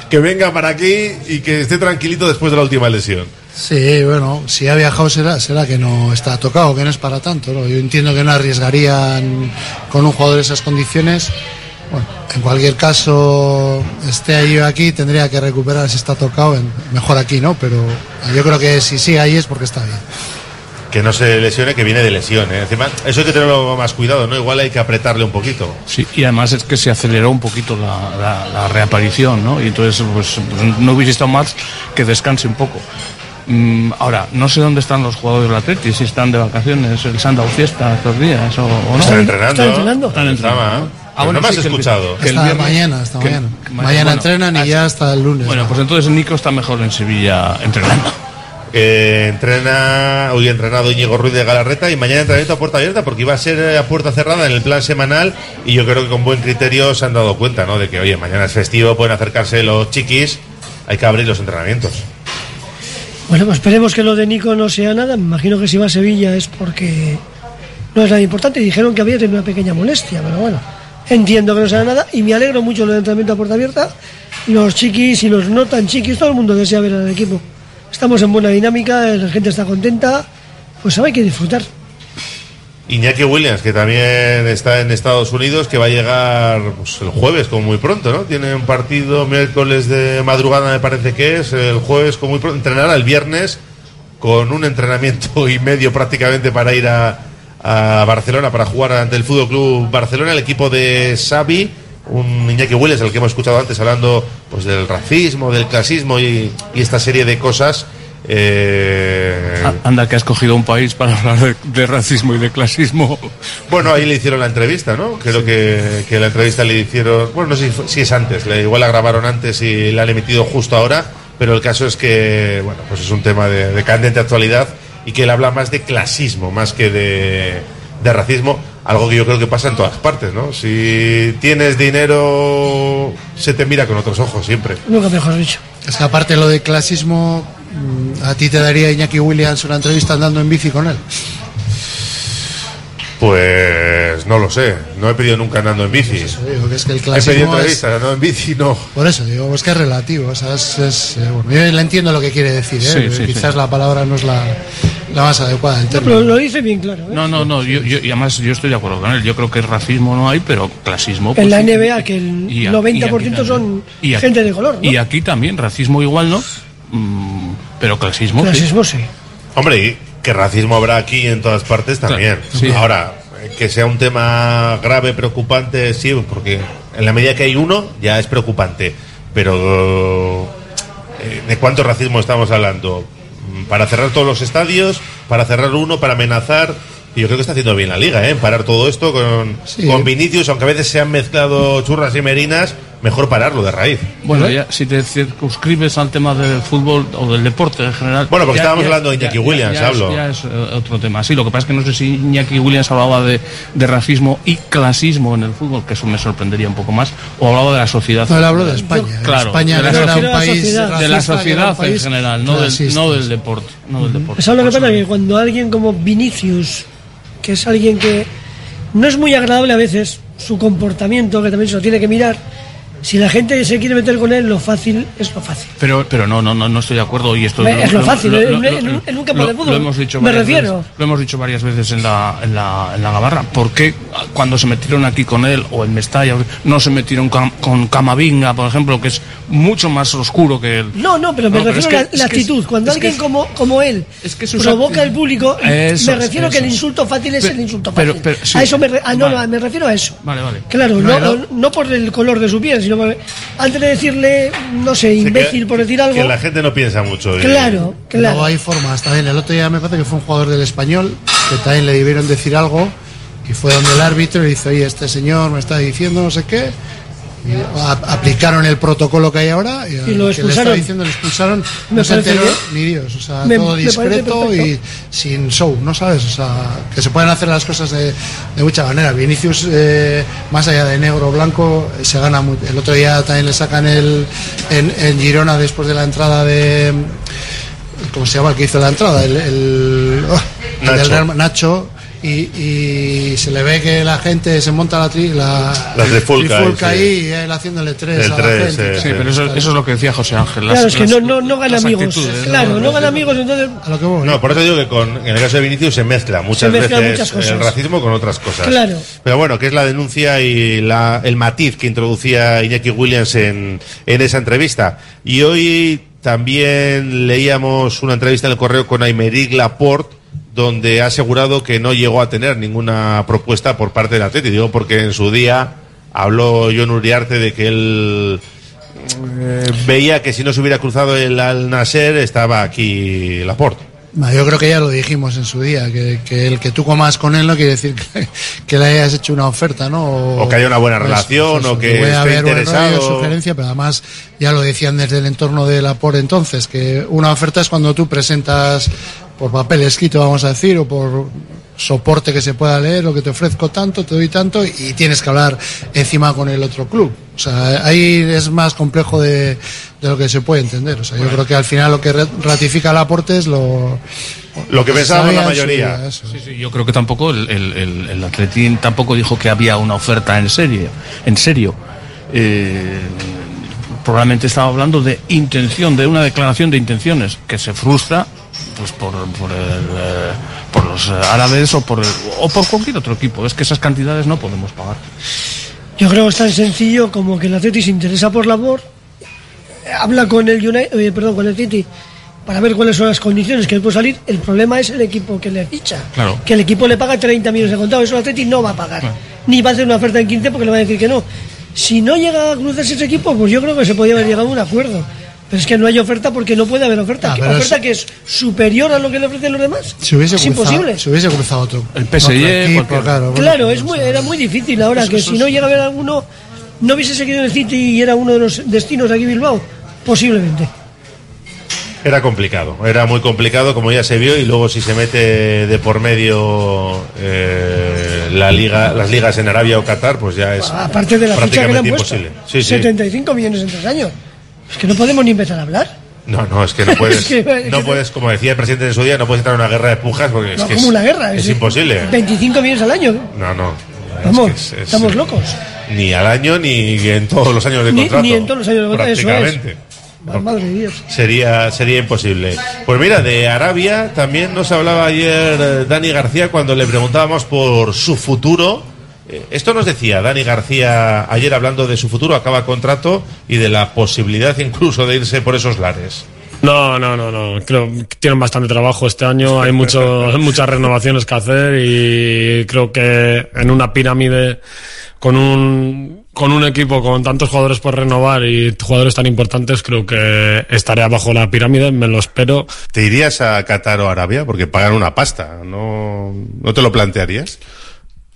Speaker 3: Que, venga para aquí y que esté tranquilito después de la última lesión.
Speaker 19: Sí, bueno, si ha viajado será, será que no está tocado, que no es para tanto. ¿no? Yo entiendo que no arriesgarían con un jugador de esas condiciones. Bueno, en cualquier caso, esté ahí o aquí, tendría que recuperar si está tocado, mejor aquí, ¿no? Pero yo creo que si sigue ahí es porque está bien.
Speaker 3: Que no se lesione, que viene de lesión, ¿eh? Encima, eso hay que tenerlo más cuidado, ¿no? Igual hay que apretarle un poquito.
Speaker 20: Sí, y además es que se aceleró un poquito la, la- la reaparición, ¿no? Y entonces, pues, pues, no hubiese estado más que descanse un poco. Mm, ahora, no sé dónde están los jugadores del Atleti, si están de vacaciones, les han dado fiesta estos días o, o no.
Speaker 3: Están entrenando.
Speaker 21: Están entrenando.
Speaker 20: Están entrenando.
Speaker 3: ¿eh?
Speaker 20: Ah, bueno,
Speaker 3: no me has
Speaker 20: sí, que el-
Speaker 3: escuchado.
Speaker 20: que el
Speaker 19: Hasta
Speaker 20: viernes-
Speaker 19: mañana, hasta
Speaker 20: que-
Speaker 19: mañana.
Speaker 20: que
Speaker 19: Mañana
Speaker 20: bueno,
Speaker 19: entrenan y ya hasta el lunes.
Speaker 20: Bueno, pues entonces Nico está mejor en Sevilla entrenando.
Speaker 3: Eh, entrena, hoy entrenado Íñigo Ruiz de Galarreta y mañana entrenamiento a puerta abierta porque iba a ser eh, a puerta cerrada en el plan semanal y yo creo que con buen criterio se han dado cuenta, ¿no? De que, oye, mañana es festivo, pueden acercarse los chiquis, hay que abrir los entrenamientos.
Speaker 21: Bueno, pues esperemos que lo de Nico no sea nada. Me imagino que si va a Sevilla es porque no es nada importante. Dijeron que había tenido una pequeña molestia, pero bueno, entiendo que no sea nada y me alegro mucho lo del entrenamiento a puerta abierta. Los chiquis y los no tan chiquis, todo el mundo desea ver al equipo. Estamos en buena dinámica, la gente está contenta, pues hay que disfrutar.
Speaker 3: Iñaki Williams, que también está en Estados Unidos, que va a llegar pues, el jueves, como muy pronto, ¿no? Tiene un partido miércoles de madrugada, me parece que es, el jueves, como muy pronto. Entrenará el viernes con un entrenamiento y medio prácticamente para ir a, a Barcelona, para jugar ante el Fútbol Club Barcelona, el equipo de Xavi, un Iñaki Williams, al que hemos escuchado antes hablando pues del racismo, del clasismo y, y esta serie de cosas. eh,
Speaker 20: Anda, que has cogido un país para hablar de, de racismo y de clasismo.
Speaker 3: Bueno, ahí le hicieron la entrevista, ¿no? Creo que, que la entrevista le hicieron. Bueno, no sé si, es antes, le- igual la grabaron antes y la han emitido justo ahora, pero el caso es que, bueno, pues es un tema de, de candente actualidad y que él habla más de clasismo, más que de, de racismo, algo que yo creo que pasa en todas partes, ¿no? Si tienes dinero, se te mira con otros ojos siempre.
Speaker 21: Nunca mejor dicho.
Speaker 19: Es que aparte lo de clasismo, mm, ¿a ti te daría Iñaki Williams una entrevista andando en bici con él?
Speaker 3: Pues no lo sé, no he pedido nunca andando en bici.
Speaker 19: Digo que es que el
Speaker 3: He pedido
Speaker 19: clasismo es...
Speaker 3: entrevistas, andando en bici no.
Speaker 19: Por eso digo, es que es relativo. O sea, es, es, eh, bueno, yo le entiendo lo que quiere decir, ¿eh?
Speaker 20: Sí, sí,
Speaker 19: quizás
Speaker 20: sí.
Speaker 19: la palabra no es la, la más adecuada. el
Speaker 21: No, pero lo dice bien claro. ¿eh?
Speaker 20: No, no, no, yo, yo- y además yo estoy de acuerdo con él. Yo creo que racismo no hay, pero clasismo. pues
Speaker 21: en la
Speaker 20: sí.
Speaker 21: NBA, que el
Speaker 20: Y a-
Speaker 21: 90% son
Speaker 20: y aquí-
Speaker 21: gente de color, ¿no?
Speaker 20: Y aquí también, racismo igual no, mm, pero clasismo. sí.
Speaker 21: Clasismo sí.
Speaker 3: Hombre, y que racismo habrá aquí en todas partes también.
Speaker 20: sí.
Speaker 3: Ahora, que sea un tema grave, preocupante, sí, porque en la medida que hay uno, ya es preocupante. Pero, eh, ¿de cuánto racismo estamos hablando? Para cerrar todos los estadios, para cerrar uno, para amenazar. Y yo creo que está haciendo bien la liga, ¿eh? Parar todo esto con,
Speaker 19: Sí.
Speaker 3: con Vinicius, aunque a veces se han mezclado churras y merinas, mejor pararlo de raíz.
Speaker 20: Bueno, ya si te circunscribes al tema del fútbol o del deporte en general.
Speaker 3: Bueno, porque
Speaker 20: ya-
Speaker 3: estábamos
Speaker 20: ya-
Speaker 3: hablando de Iñaki
Speaker 20: ya-
Speaker 3: Williams,
Speaker 20: ya es-
Speaker 3: hablo.
Speaker 20: Ya es, eh, otro tema. Sí, lo que pasa es que no sé si Iñaki Williams hablaba de, de racismo y clasismo en el fútbol, que eso me sorprendería un poco más, o hablaba de la sociedad.
Speaker 19: No, él habló de España.
Speaker 20: Claro,
Speaker 19: España
Speaker 20: de la
Speaker 19: era un
Speaker 20: sociedad-
Speaker 19: país
Speaker 20: de la sociedad en general, no del, no del deporte. No del deporte.
Speaker 21: ¿Sabes lo que pasa? Que cuando alguien como Vinicius, que es alguien que no es muy agradable a veces, su comportamiento, que también se lo tiene que mirar, si la gente se quiere meter con él, lo fácil es lo fácil.
Speaker 20: Pero, pero no, no, no, no estoy de acuerdo y esto
Speaker 21: Es lo fácil, en- en- en un campo
Speaker 20: lo-
Speaker 21: de fútbol,
Speaker 20: Lo hemos dicho
Speaker 21: me refiero.
Speaker 20: veces- lo hemos dicho varias veces en la, en la, en la gabarra. ¿Por qué cuando se metieron aquí con él o en Mestalla no se metieron cam- con Camavinga, por ejemplo, que es mucho más oscuro que él?
Speaker 21: No, no, pero me
Speaker 20: No,
Speaker 21: refiero a la,
Speaker 20: que
Speaker 21: actitud. Cuando
Speaker 20: que
Speaker 21: alguien como, como él provoca el público,
Speaker 20: Eso
Speaker 21: me refiero que el
Speaker 20: eso
Speaker 21: insulto fácil es
Speaker 20: Pero-
Speaker 21: el insulto fácil.
Speaker 20: pero- sí.
Speaker 21: a eso me, re- ah, no,
Speaker 20: Vale.
Speaker 21: me refiero a eso.
Speaker 20: Vale, vale.
Speaker 21: Claro,
Speaker 19: No,
Speaker 21: no, no por el color de su piel, sino porque antes de decirle, no sé, imbécil por decir algo.
Speaker 3: Que la gente no piensa mucho. eh.
Speaker 21: Claro, claro.
Speaker 19: hay formas también. El otro día me parece que fue un jugador del español que también le debieron decir algo y fue donde el árbitro y le dice, oye, este señor me está diciendo no sé qué. Aplicaron el protocolo que hay ahora y,
Speaker 21: Y lo
Speaker 19: que le estaba diciendo le expulsaron.
Speaker 21: Me
Speaker 19: no se
Speaker 21: parece
Speaker 19: enteró ni Dios. O sea,
Speaker 21: Me-
Speaker 19: todo discreto y sin show, ¿no sabes? O sea, que se pueden hacer las cosas de, de mucha manera. Vinicius, eh, más allá de negro o blanco, eh, se gana mucho. El otro día también le sacan el en, en Girona después de la entrada de. ¿Cómo se llama el que hizo la entrada? El, el, oh, el
Speaker 3: Nacho.
Speaker 19: Y, y se le ve que la gente se monta la, tri, la,
Speaker 3: La trifulca,
Speaker 19: trifulca
Speaker 3: sí.
Speaker 19: ahí y él haciéndole tres
Speaker 3: El
Speaker 19: a la
Speaker 3: tres,
Speaker 19: gente.
Speaker 3: eh,
Speaker 20: Sí, pero eso, eso es lo que decía José Ángel.
Speaker 21: Claro, es que no, no, no gana
Speaker 20: las
Speaker 21: amigos. Claro, no gana amigos, entonces.
Speaker 19: A lo que voy.
Speaker 3: No, por eso digo que con, en el caso de Vinicius se mezcla muchas
Speaker 21: mezclan
Speaker 3: veces
Speaker 21: muchas cosas.
Speaker 3: el racismo con otras cosas.
Speaker 21: Claro.
Speaker 3: Pero bueno, que es la denuncia y la, el matiz que introducía Iñaki Williams en, en esa entrevista. Y hoy también leíamos una entrevista en el correo con Aymeric Laporte, donde ha asegurado que no llegó a tener ninguna propuesta por parte del Atleti. Digo porque en su día habló John Uriarte de que él eh, veía que si no se hubiera cruzado el Al Nasser estaba aquí Laporte.
Speaker 19: No, yo creo que ya lo dijimos en su día, que, que el que tú comas con él no quiere decir que, que le hayas hecho una oferta, ¿no?
Speaker 3: O que haya una buena relación, o que
Speaker 19: puede
Speaker 3: esté
Speaker 19: haber
Speaker 3: interesado.
Speaker 19: rollo, sugerencia, pero además ya lo decían desde el entorno de la por entonces, que una oferta es cuando tú presentas por papel escrito, vamos a decir, o por soporte que se pueda leer, lo que te ofrezco tanto, te doy tanto, y tienes que hablar encima con el otro club. O sea, ahí es más complejo de, de lo que se puede entender. O sea, yo creo que al final lo que re- ratifica el aporte es lo...
Speaker 3: Lo que pensábamos la mayoría.
Speaker 20: Sí, sí, yo creo que tampoco el, el, el, el Atletín tampoco dijo que había una oferta en serio. En serio. Eh, probablemente estaba hablando de intención, de una declaración de intenciones que se frustra pues por, por, el, eh, por los eh, árabes o por, el- o por cualquier otro equipo. Es que esas cantidades no podemos pagar.
Speaker 21: Yo creo que es tan sencillo como que el Atleti se interesa por labor, habla con el United, eh, perdón, con el City para ver cuáles son las condiciones que él puede salir. El problema es el equipo que le ficha.
Speaker 20: Claro.
Speaker 21: Que el equipo le paga 30 millones de contado, eso el Atleti no va a pagar. Ni va a hacer una oferta en 15 porque le va a decir que no. Si no llega a cruzarse ese equipo, pues yo creo que se podría haber llegado a un acuerdo. Pero es que no hay oferta porque no puede haber oferta.
Speaker 19: Ah,
Speaker 21: ¿Qué
Speaker 19: pero
Speaker 21: oferta
Speaker 19: es-
Speaker 21: que es superior a lo que le ofrecen los demás.
Speaker 19: Si hubiese
Speaker 21: es
Speaker 19: cruzado,
Speaker 21: imposible.
Speaker 19: Si hubiese cruzado otro.
Speaker 20: El
Speaker 19: otro
Speaker 20: PSG,
Speaker 19: equipo,
Speaker 20: cualquier-
Speaker 19: claro. bueno,
Speaker 21: Claro, es muy, era muy difícil ahora que si no llega a haber alguno, no hubiese seguido en el City y era uno de los destinos de aquí Bilbao, posiblemente.
Speaker 3: Era complicado, era muy complicado como ya se vio y luego si se mete de por medio eh, la liga, las ligas en Arabia o Qatar, pues ya es
Speaker 21: Aparte de la ficha que le han
Speaker 3: prácticamente
Speaker 21: puesto,
Speaker 3: imposible. Sí, sí.
Speaker 21: 75 millones en tres años. Es que no podemos ni empezar a hablar.
Speaker 3: No, no, es que no puedes,
Speaker 21: Es que-
Speaker 3: no puedes, como decía el presidente en su día, no puedes entrar en una guerra de pujas porque es
Speaker 21: No,
Speaker 3: que
Speaker 21: como
Speaker 3: es,
Speaker 21: una guerra.
Speaker 3: es imposible.
Speaker 21: 25 millones al año.
Speaker 3: No, no. es
Speaker 21: Vamos,
Speaker 3: es- es-
Speaker 21: estamos locos.
Speaker 3: Ni al año ni en todos los años de contrato.
Speaker 21: ni en todos los años de contrato, eso es.
Speaker 3: prácticamente.
Speaker 21: Madre de Dios.
Speaker 3: Sería, sería imposible. Pues mira, de Arabia también nos hablaba ayer eh, Dani García cuando le preguntábamos por su futuro. Eh, Esto nos decía Dani García ayer hablando de su futuro, acaba contrato y de la posibilidad incluso de irse por esos lares.
Speaker 22: No, no, no, no. Creo que tienen bastante trabajo este año. Hay mucho, muchas renovaciones que hacer y creo que en una pirámide con un, con un equipo con tantos jugadores por renovar y jugadores tan importantes, creo que estaré abajo la pirámide. Me lo espero.
Speaker 3: ¿Te irías a Qatar o Arabia? Porque pagan una pasta. ¿No, no te lo plantearías?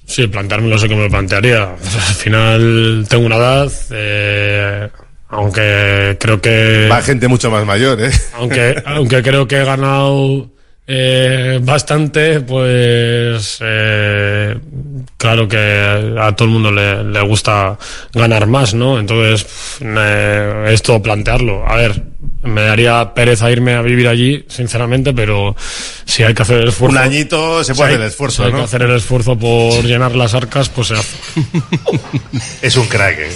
Speaker 22: Sí, planteármelo sé que me lo plantearía. Al final tengo una edad, eh, aunque creo que...
Speaker 3: Va gente mucho más mayor, ¿eh?
Speaker 22: aunque, aunque creo que he ganado eh, bastante, pues eh, claro que a todo el mundo le, le gusta ganar más, ¿no? Entonces eh, es todo plantearlo. A ver, me daría pereza irme a vivir allí, sinceramente, pero si hay que hacer el esfuerzo.
Speaker 3: Un añito se puede
Speaker 22: si
Speaker 3: hacer
Speaker 22: hay-
Speaker 3: el esfuerzo,
Speaker 22: si hay
Speaker 3: ¿no?
Speaker 22: que hacer el esfuerzo por llenar las arcas, pues se hace.
Speaker 3: Es un crack, ¿eh?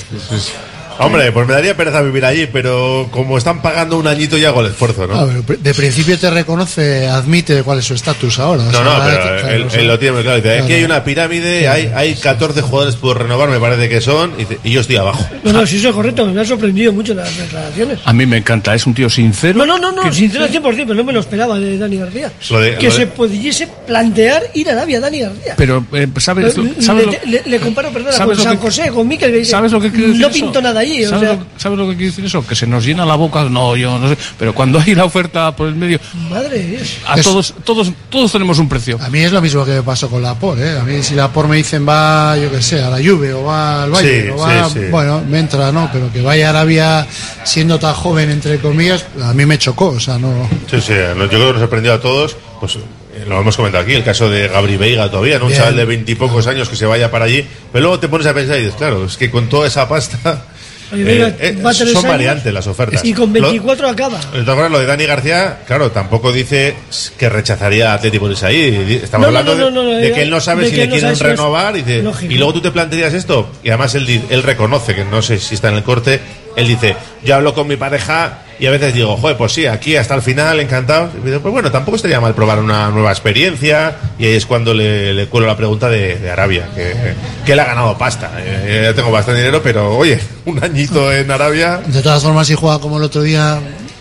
Speaker 3: Hombre, pues me daría pereza vivir allí, pero como están pagando un añito ya hago el esfuerzo, ¿no?
Speaker 19: Ah, pero de principio te reconoce, admite cuál es su estatus ahora. o
Speaker 3: No,
Speaker 19: sea,
Speaker 3: no, pero
Speaker 19: que- claro,
Speaker 3: él,
Speaker 19: o sea,
Speaker 3: él lo tiene muy claro. Dice, aquí hay una pirámide, hay, hay 14 jugadores por renovar, me parece que son, y, yo estoy abajo.
Speaker 21: No, no, sí, eso es correcto. Me ha sorprendido mucho las declaraciones.
Speaker 20: A mí me encanta, es un tío sincero.
Speaker 21: No, no, no, no, sincero al 100%, pero no me lo esperaba de Dani García.
Speaker 20: De-
Speaker 21: que
Speaker 20: lo de-
Speaker 21: se pudiese plantear ir a Arabia, Dani García.
Speaker 20: Pero, eh, ¿sabes,
Speaker 21: Le-
Speaker 20: lo-
Speaker 21: le, le- comparo, perdona,
Speaker 20: ¿sabes
Speaker 21: con San
Speaker 20: que-
Speaker 21: José, con Miquel,
Speaker 20: ¿Sabes lo que
Speaker 21: no
Speaker 20: eso?
Speaker 21: pinto nada allí. O
Speaker 20: ¿Sabes,
Speaker 21: sea,
Speaker 20: lo, sabes lo que quiere decir eso? Que se nos llena la boca. No, yo no sé. Pero cuando hay la oferta por el medio,
Speaker 21: madre de Dios.
Speaker 20: a todos, todos, todos tenemos un precio.
Speaker 19: A mí es lo mismo que me pasó con la POR, ¿eh? A mí si la POR me dicen va, yo que sé, a la Juve o va al Valle,
Speaker 3: Sí,
Speaker 19: o va,
Speaker 3: sí, sí.
Speaker 19: bueno, me entra, ¿no? Pero que vaya a Arabia siendo tan joven, entre comillas, a mí me chocó, o sea, no...
Speaker 3: Sí, sí, yo creo que nos sorprendió a todos. Pues eh, lo hemos comentado aquí, el caso de Gabri Veiga todavía, ¿no? Un
Speaker 19: Bien.
Speaker 3: chaval de veintipocos años que se vaya para allí. Pero luego te pones a pensar y dices, claro, es que con toda esa pasta.
Speaker 21: Oye,
Speaker 3: eh, eh,
Speaker 21: va a tener
Speaker 3: son
Speaker 21: años
Speaker 3: variantes las ofertas.
Speaker 21: Y con
Speaker 3: Lo-
Speaker 21: 24 acaba.
Speaker 3: De todas formas, lo de Dani García, claro, tampoco dice que rechazaría a Atleti por irse ahí. Estamos
Speaker 21: No,
Speaker 3: hablando
Speaker 21: no, no, no,
Speaker 3: de, de que él no sabe
Speaker 21: de
Speaker 3: si le quieren renovar y, dice- y luego tú te plantearías esto. Y además él reconoce, que no sé si está en el corte, él dice, yo hablo con mi pareja y a veces digo, joder, pues sí, aquí hasta el final, encantado. Y dice, pues bueno, tampoco estaría mal probar una nueva experiencia. Y ahí es cuando le, cuelo la pregunta de, Arabia, que, que él ha ganado pasta. Eh, ya tengo bastante dinero, pero oye, un añito en Arabia...
Speaker 19: De todas formas, si juega como el otro día,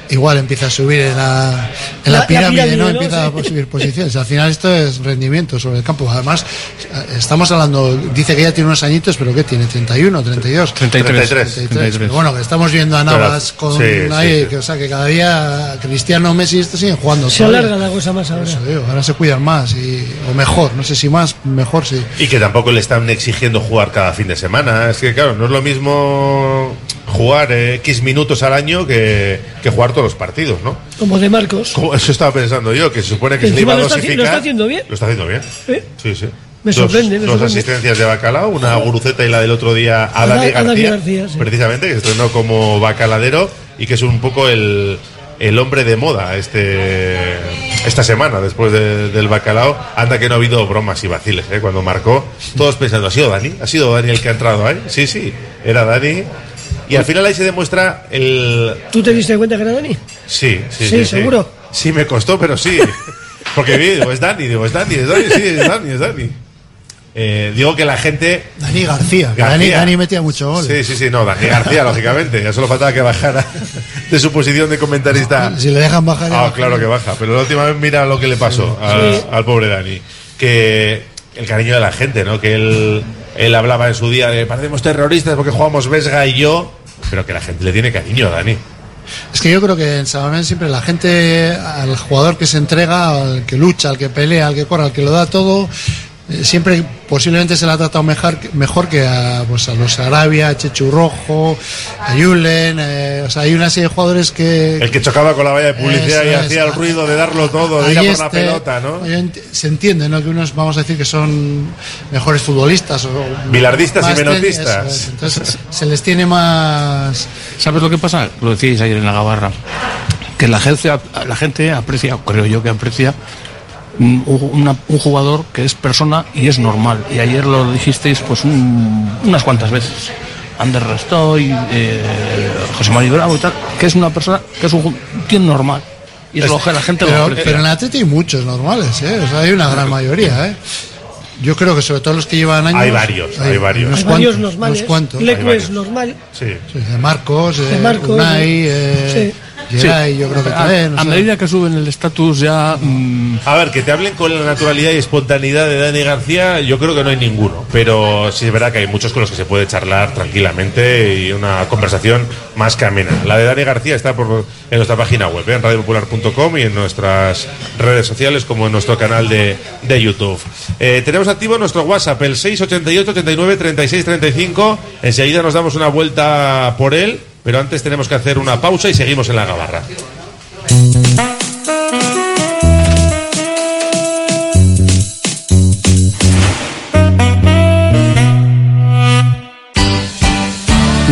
Speaker 19: igual empieza a subir en la, en la,
Speaker 21: La- la
Speaker 19: pirámide,
Speaker 21: pirámide,
Speaker 19: ¿no?
Speaker 21: ¿no?
Speaker 19: Empieza
Speaker 21: Sí.
Speaker 19: a subir posiciones. Al final esto es rendimiento sobre el campo. Además, estamos hablando, dice que ya tiene unos añitos, pero ¿qué tiene? ¿31, 32?
Speaker 20: 33.
Speaker 19: 33. Pero bueno, que estamos viendo a Navas
Speaker 3: Pero-
Speaker 19: con
Speaker 3: sí,
Speaker 19: ahí,
Speaker 3: sí, sí.
Speaker 19: que, o sea, que cada día Cristiano, Messi, esto siguen jugando.
Speaker 21: Se
Speaker 19: todavía.
Speaker 21: alarga la cosa más ahora.
Speaker 19: Eso digo, ahora se cuidan más y, o mejor, no sé si más, mejor sí.
Speaker 3: Y que tampoco le están exigiendo jugar cada fin de semana. Es que, claro, no es lo mismo jugar eh, X minutos al año que, que jugar todos los partidos, ¿no?
Speaker 21: Como de Marcos.
Speaker 3: Como- Eso estaba pensando yo, que se supone que se iba a dosificar.
Speaker 21: lo está haciendo bien.
Speaker 3: Lo está haciendo bien.
Speaker 21: ¿Eh?
Speaker 3: Sí, sí.
Speaker 21: Me
Speaker 3: Dos-
Speaker 21: sorprende, me
Speaker 3: Dos
Speaker 21: sorprende.
Speaker 3: asistencias de Bacalao, una guruceta y la del otro día a Dani García,
Speaker 21: García, sí.
Speaker 3: precisamente, que se estrenó como bacaladero y que es un poco el, el hombre de moda este esta semana después de- del bacalao. Anda que no ha habido bromas y vaciles, ¿eh? cuando marcó, todos pensando, ¿ha sido Dani? ¿Ha sido Dani el que ha entrado ahí? Sí, sí, era Dani. Y al final ahí se demuestra el,
Speaker 21: ¿Tú te diste cuenta que era Dani?
Speaker 3: Sí, sí,
Speaker 21: Sí,
Speaker 3: sí.
Speaker 21: seguro.
Speaker 3: Sí, me costó, pero sí. Porque vi, digo, es Dani, digo, es Dani, es Dani, sí, es Dani, es Dani. Eh, digo que la gente.
Speaker 19: Dani García, que Dani, Dani metía mucho gol.
Speaker 3: Sí, sí, sí, no, Dani García, lógicamente. Ya solo faltaba que bajara de su posición de comentarista.
Speaker 19: Si le dejan bajar.
Speaker 3: Ah, claro que baja. Pero la última vez mira lo que le pasó al pobre Dani. Que el cariño de la gente, ¿no? Que él, él hablaba en su día de parecemos terroristas porque jugamos Vesga y yo. Pero que la gente le tiene cariño a Dani.
Speaker 19: Es que yo creo que en Sabamén siempre la gente, al jugador que se entrega, al que lucha, al que pelea, al que corre, al que lo da todo, eh, siempre posiblemente se le ha tratado mejor, mejor que a, pues, a los Arabia, a Chechu Rojo, a Julen. eh, o sea, hay una serie de jugadores que.
Speaker 3: El que chocaba con la valla de publicidad y
Speaker 19: es.
Speaker 3: hacía el ruido de darlo todo, de ir a por la
Speaker 19: este,
Speaker 3: pelota, ¿no?
Speaker 19: Se entiende, ¿no? Que unos vamos a decir que son mejores futbolistas o
Speaker 3: Bilardistas y menotistas.
Speaker 19: es. Entonces se les tiene más.
Speaker 20: ¿Sabes lo que pasa? Lo decíais ayer en la gabarra. Que la gente, la gente aprecia, o creo yo que aprecia, una- un jugador que es persona y es normal. Y ayer lo dijisteis pues un- unas cuantas veces. Ander Restoy, eh, José María Bravo y tal, que es una persona, que es un tío normal. Y es, lo que la gente lo
Speaker 19: pero,
Speaker 20: aprecia.
Speaker 19: pero en Atleti hay muchos normales, ¿eh? O sea, hay una gran mayoría, ¿eh? Yo creo que sobre todo los que llevan años.
Speaker 3: Hay varios, hay varios.
Speaker 19: unos
Speaker 21: Hay varios
Speaker 19: cuantos,
Speaker 21: normales.
Speaker 19: unos cuantos.
Speaker 21: Leco es normal.
Speaker 3: Sí.
Speaker 19: Sí, de Marcos,
Speaker 21: De
Speaker 19: eh,
Speaker 21: Marcos,
Speaker 19: Unai, eh, Geray, yo creo que
Speaker 20: a,
Speaker 19: también.
Speaker 20: medida que suben el estatus ya... mm,
Speaker 3: A ver, que te hablen con la naturalidad y espontaneidad de Dani García, yo creo que no hay ninguno. Pero sí es verdad que hay muchos con los que se puede charlar tranquilamente y una conversación más que amena. La de Dani García está por, en nuestra página web, ¿eh? en radiopopular.com y en nuestras redes sociales como en nuestro canal de, de YouTube. Eh, tenemos activo nuestro WhatsApp, el 688 89 36 35. Enseguida nos damos una vuelta por él, pero antes tenemos que hacer una pausa y seguimos en la gabarra.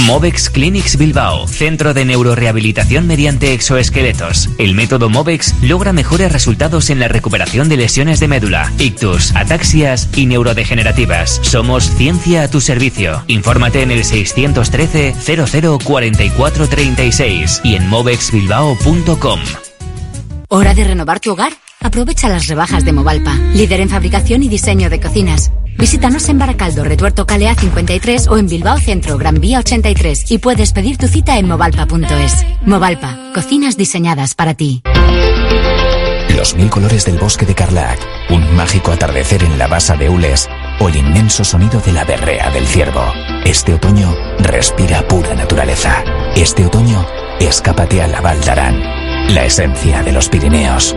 Speaker 23: Movex Clinics Bilbao, centro de neurorehabilitación mediante exoesqueletos. El método Movex logra mejores resultados en la recuperación de lesiones de médula, ictus, ataxias y neurodegenerativas. Somos ciencia a tu servicio. Infórmate en el 613 00 44 36 y en movexbilbao.com.
Speaker 24: ¿Hora de renovar tu hogar? Aprovecha las rebajas de Movalpa, líder en fabricación y diseño de cocinas. Visítanos en Baracaldo, Retuerto Calea 53 o en Bilbao Centro, Gran Vía 83 y puedes pedir tu cita en movalpa.es. Movalpa, cocinas diseñadas para ti.
Speaker 25: Los mil colores del bosque de Carlac, un mágico atardecer en la basa de Ules o el inmenso sonido de la berrea del ciervo. Este otoño respira pura naturaleza. Este otoño escápate a la Val d'Aran, la esencia de los Pirineos.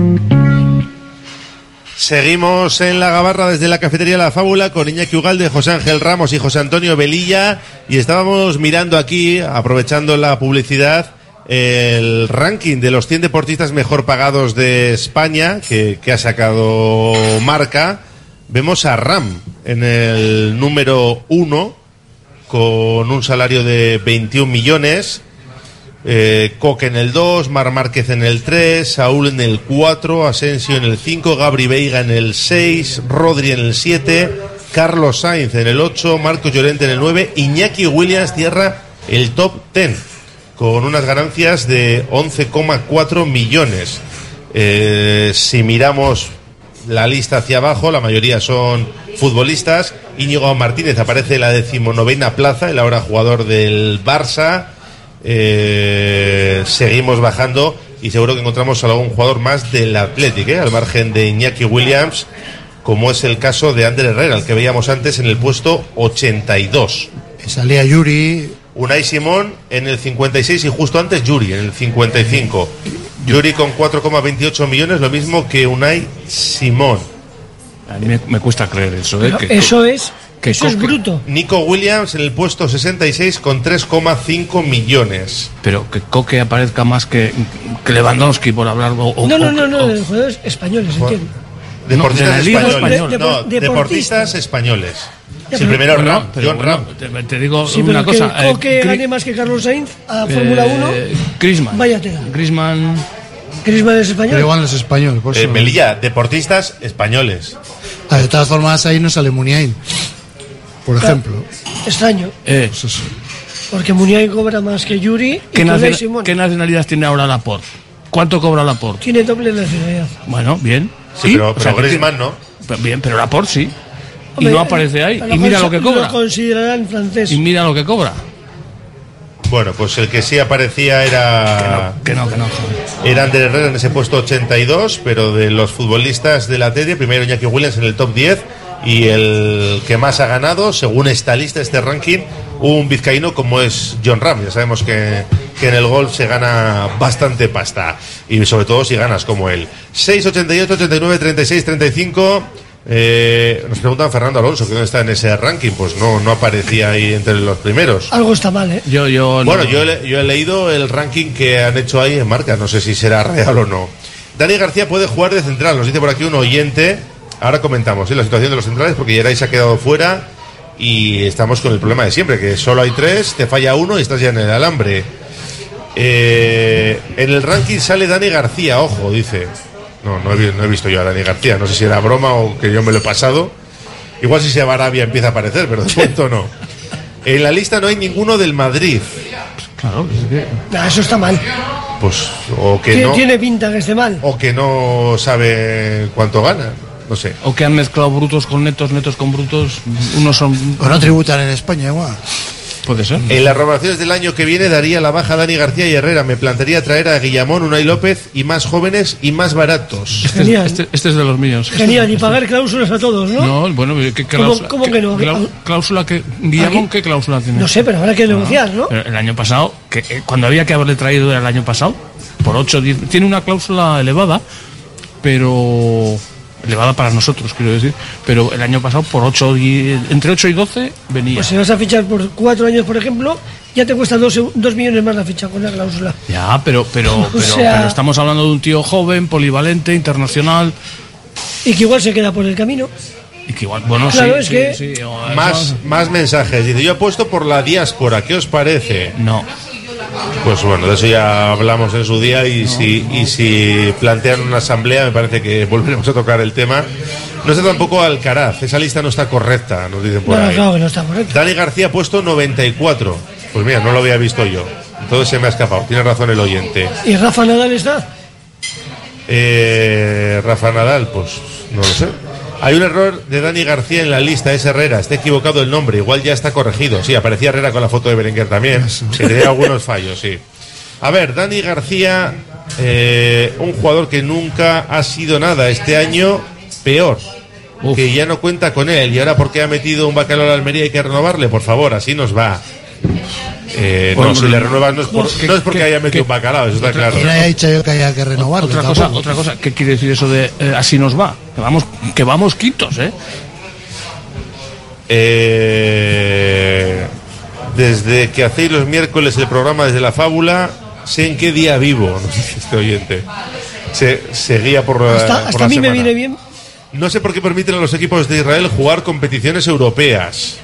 Speaker 3: Seguimos en la gabarra desde la cafetería La Fábula con Iñaki Ugalde, José Ángel Ramos y José Antonio Velilla y estábamos mirando aquí, aprovechando la publicidad, el ranking de los 100 deportistas mejor pagados de España que, ha sacado Marca. Vemos a Ram en el número 1 con un salario de 21 millones. Eh, en el 2, Mar Márquez en el 3, Saúl en el 4, Asensio en el 5, Gabri Veiga en el 6, Rodri en el 7, Carlos Sainz en el 8, Marcos Llorente en el 9, Iñaki Williams cierra el top 10 con unas ganancias de 11,4 millones. Eh, si miramos la lista hacia abajo, la mayoría son futbolistas. Íñigo Martínez aparece en la decimonovena plaza, el ahora jugador del Barça. Eh, seguimos bajando y seguro que encontramos a algún jugador más del Athletic, ¿eh? al margen de Iñaki Williams, como es el caso de Ander Herrera, el que veíamos antes en el puesto 82.
Speaker 19: Salía Yuri.
Speaker 3: Unai Simón en el 56 y justo antes Yuri en el 55. Yuri con 4,28 millones, lo mismo que Unai Simón.
Speaker 20: A mí me, me cuesta creer eso. ¿eh? Que-
Speaker 21: eso es,
Speaker 20: que
Speaker 21: eso es bruto.
Speaker 3: Nico Williams en el puesto 66 con 3,5 millones.
Speaker 20: Pero que Coque aparezca más que, que Lewandowski, por hablar. O, o-
Speaker 21: No, no, no, no,
Speaker 20: o-
Speaker 21: de jugadores españoles, entiendo.
Speaker 3: Deportistas
Speaker 20: No, de
Speaker 3: españoles. No,
Speaker 21: De-
Speaker 3: deportistas españoles.
Speaker 21: Ya,
Speaker 3: Sí,
Speaker 21: pero-
Speaker 3: primero
Speaker 20: Bueno,
Speaker 3: Ram,
Speaker 20: pero
Speaker 3: John
Speaker 20: bueno,
Speaker 3: Ram.
Speaker 20: te, te digo
Speaker 21: Sí,
Speaker 20: una
Speaker 21: pero
Speaker 20: cosa.
Speaker 21: que
Speaker 20: eh,
Speaker 21: Coque
Speaker 20: Gri-
Speaker 21: gane más que Carlos Sainz a
Speaker 20: eh,
Speaker 21: Fórmula 1,
Speaker 20: Griezmann.
Speaker 21: vaya tela.
Speaker 20: Griezmann
Speaker 21: es español.
Speaker 19: Pero igual no es español, por
Speaker 3: Eh. Melilla, deportistas españoles.
Speaker 19: Ah, de todas formas, ahí no sale Muniain. Por ejemplo.
Speaker 21: Extraño,
Speaker 20: Eh,
Speaker 21: porque Muniain cobra más que Yuri y
Speaker 20: ¿qué,
Speaker 21: que Unai
Speaker 20: nacional-
Speaker 21: Simón.
Speaker 20: ¿Qué nacionalidad tiene ahora Laporte? ¿Cuánto cobra Laporte?
Speaker 21: Tiene doble nacionalidad.
Speaker 20: Bueno, bien.
Speaker 3: Sí, pero,
Speaker 20: O sea,
Speaker 3: pero
Speaker 20: que
Speaker 3: Griezmann
Speaker 20: tiene-
Speaker 3: no.
Speaker 20: Pero Bien, pero Laporte sí. y no aparece ahí. Y mira lo que
Speaker 21: Lo
Speaker 20: cobra.
Speaker 21: considerarán francés.
Speaker 20: Y mira lo que cobra.
Speaker 3: Bueno, pues el que sí aparecía era.
Speaker 20: Que no, que no.
Speaker 3: Era Ander Herrera en ese puesto 82, pero de los futbolistas de la TEDIA, primero Iñaki Williams en el top 10 y el que más ha ganado, según esta lista, este ranking, un vizcaíno como es John Ram. Ya sabemos que, que en el golf se gana bastante pasta y sobre todo si ganas como él. 6, 88, 89, 36, 35. Eh, nos preguntan Fernando Alonso que dónde está en ese ranking, pues no, no aparecía ahí entre los primeros.
Speaker 21: Algo está mal, ¿eh?
Speaker 20: Yo, yo.
Speaker 3: Bueno,
Speaker 20: no.
Speaker 3: yo, he, le- yo he leído el ranking que han hecho ahí en marca, no sé si será real o no. Dani García puede jugar de central, nos dice por aquí un oyente. Ahora comentamos ¿eh? la situación de los centrales porque Geray se ha quedado fuera y estamos con el problema de siempre, que solo hay tres, te falla uno y estás ya en el alambre. Eh, en el ranking sale Dani García, ojo, dice. No, no he, vi- no he visto yo a Dani García, no sé si era broma o que yo me lo he pasado. Igual si se va Arabia empieza a aparecer, pero de momento no. En la lista no hay ninguno del Madrid.
Speaker 20: Claro, es que.
Speaker 21: Nah, eso está mal.
Speaker 3: Pues, o que
Speaker 21: Tiene-
Speaker 3: no,
Speaker 21: Tiene pinta que esté mal.
Speaker 3: o que no sabe cuánto gana. No sé.
Speaker 20: O que han mezclado brutos con netos, netos con brutos. Unos son.
Speaker 19: O no tributan en España igual.
Speaker 20: Puede ser.
Speaker 3: En las renovaciones del año que viene daría la baja a Dani García y Herrera. Me plantearía traer a Guillamón, Unai López y más jóvenes y más baratos.
Speaker 20: Este es,
Speaker 21: Genial.
Speaker 20: este- este es de los míos.
Speaker 21: Genial, y pagar cláusulas a todos, ¿no?
Speaker 20: No, bueno, ¿qué
Speaker 21: ¿Cómo-
Speaker 20: cláusula?
Speaker 21: cómo
Speaker 20: qué
Speaker 21: que no?
Speaker 20: clau- cláusula que. Guillamón, ¿qué cláusula tiene?
Speaker 21: No sé, pero habrá que negociar, ¿no?
Speaker 20: Pero el año pasado, que eh, cuando había que haberle traído era el año pasado, por 8 10, tiene una cláusula elevada, pero elevada para nosotros, quiero decir, pero el año pasado por 8 y, entre 8 y 12 venía.
Speaker 21: Pues si vas a fichar por cuatro años, por ejemplo, ya te cuesta dos, dos millones más la ficha con la cláusula.
Speaker 20: Ya, pero, pero, pero,
Speaker 21: sea-
Speaker 20: pero estamos hablando de un tío joven, polivalente, internacional,
Speaker 21: Y que igual se queda por el camino.
Speaker 20: y que igual, bueno,
Speaker 21: Claro,
Speaker 20: sí,
Speaker 21: es
Speaker 20: sí,
Speaker 21: que-
Speaker 20: sí,
Speaker 3: Más, más mensajes. Dice, yo apuesto por la diáspora. ¿Qué os parece?
Speaker 20: No.
Speaker 3: Pues bueno, de eso ya hablamos en su día y, si, y si plantean una asamblea me parece que volveremos a tocar el tema. No está tampoco Alcaraz, esa lista no está correcta, nos dicen por
Speaker 21: No, no,
Speaker 3: ahí.
Speaker 21: que no está correcto.
Speaker 3: Dani García ha puesto 94. Pues mira, no lo había visto yo. Entonces se me ha escapado. Tiene razón el oyente.
Speaker 21: ¿Y Rafa Nadal está?
Speaker 3: Eh, Rafa Nadal, pues no lo sé. Hay un error de Dani García en la lista, es Herrera. Está equivocado el nombre, igual ya está corregido. Sí, aparecía Herrera con la foto de Berenguer también. Tenía algunos fallos, sí. A ver, Dani García, eh, un jugador que nunca ha sido nada. Este año, peor. Que ya no cuenta con él. Y ahora, porque ha metido un bacalao a la Almería, hay que renovarle? Por favor, así nos va. Eh, no, si le renuevas no es, por-
Speaker 20: ¿qué-
Speaker 3: no es porque haya metido un bacalao, eso está claro.
Speaker 19: No haya dicho yo que haya que renovarlo.
Speaker 20: Otra cosa,
Speaker 19: tampoco.
Speaker 20: otra cosa, ¿qué quiere decir eso de eh, así nos va? Que vamos, que vamos quintos, ¿eh?
Speaker 3: Eh, desde que hacéis los miércoles el programa desde la fábula, sé en qué día vivo, nos dice este oyente. Se, seguía por, la-
Speaker 21: Hasta,
Speaker 3: por
Speaker 21: hasta
Speaker 3: la
Speaker 21: a mí me viene bien.
Speaker 3: No sé por qué permiten a los equipos de Israel jugar competiciones europeas.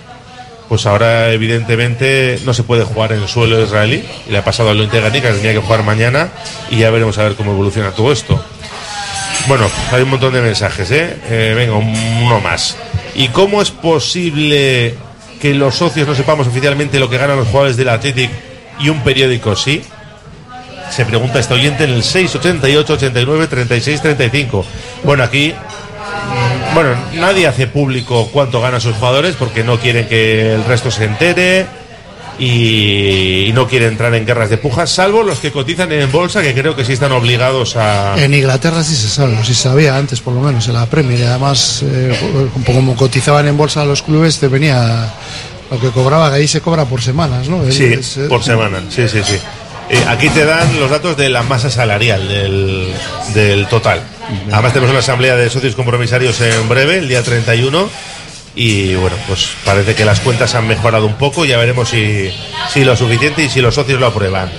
Speaker 3: Pues ahora, evidentemente, no se puede jugar en el suelo israelí. Y le ha pasado al Lente Ganica, que tenía que jugar mañana. Y ya veremos a ver cómo evoluciona todo esto. Bueno, hay un montón de mensajes, ¿eh? Eh, venga, un- uno más. ¿Y cómo es posible que los socios no sepamos oficialmente lo que ganan los jugadores del Athletic y un periódico sí? Se pregunta este oyente en el 688 89 36 35. Bueno, aquí bueno, nadie hace público cuánto ganan sus jugadores porque no quieren que el resto se entere y, no quieren entrar en guerras de pujas, salvo los que cotizan en bolsa, que creo que sí están obligados a...
Speaker 19: En Inglaterra sí se sabe, sí sabía antes por lo menos, en la Premier. Y además, eh, como cotizaban en bolsa los clubes, te venía lo que cobraba, que ahí se cobra por semanas, ¿no?
Speaker 3: Sí,
Speaker 19: Es- es-
Speaker 3: por semana, sí, sí, sí. Eh, aquí te dan los datos de la masa salarial del, del total. Además tenemos una asamblea de socios compromisarios en breve, el día 31. Y bueno, pues parece que las cuentas han mejorado un poco. Ya veremos si, si lo suficiente y si los socios lo aprueban.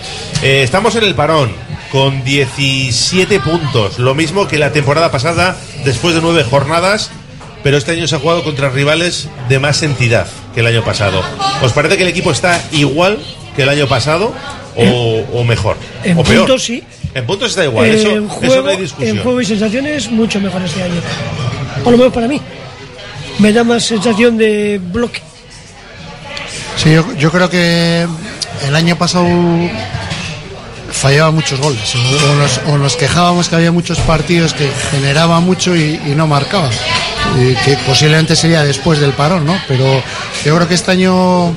Speaker 3: Eh, estamos en el parón con 17 puntos. Lo mismo que la temporada pasada, después de nueve jornadas. Pero este año se ha jugado contra rivales de más entidad que el año pasado. ¿Os parece que el equipo está igual que el año pasado o, o mejor?
Speaker 21: En
Speaker 3: ¿O peor?
Speaker 21: puntos sí.
Speaker 3: En puntos está igual,
Speaker 21: Eh,
Speaker 3: eso,
Speaker 21: en,
Speaker 3: eso
Speaker 21: juego,
Speaker 3: no hay
Speaker 21: en
Speaker 3: discusión.
Speaker 21: juego y sensaciones, mucho mejor este año. Por lo menos para mí. Me da más sensación de bloque.
Speaker 19: Sí, yo, yo creo que el año pasado fallaba muchos goles. O, o nos, o nos quejábamos que había muchos partidos que generaban mucho y, y no marcaban. Y que posiblemente sería después del parón, ¿no? Pero yo creo que este año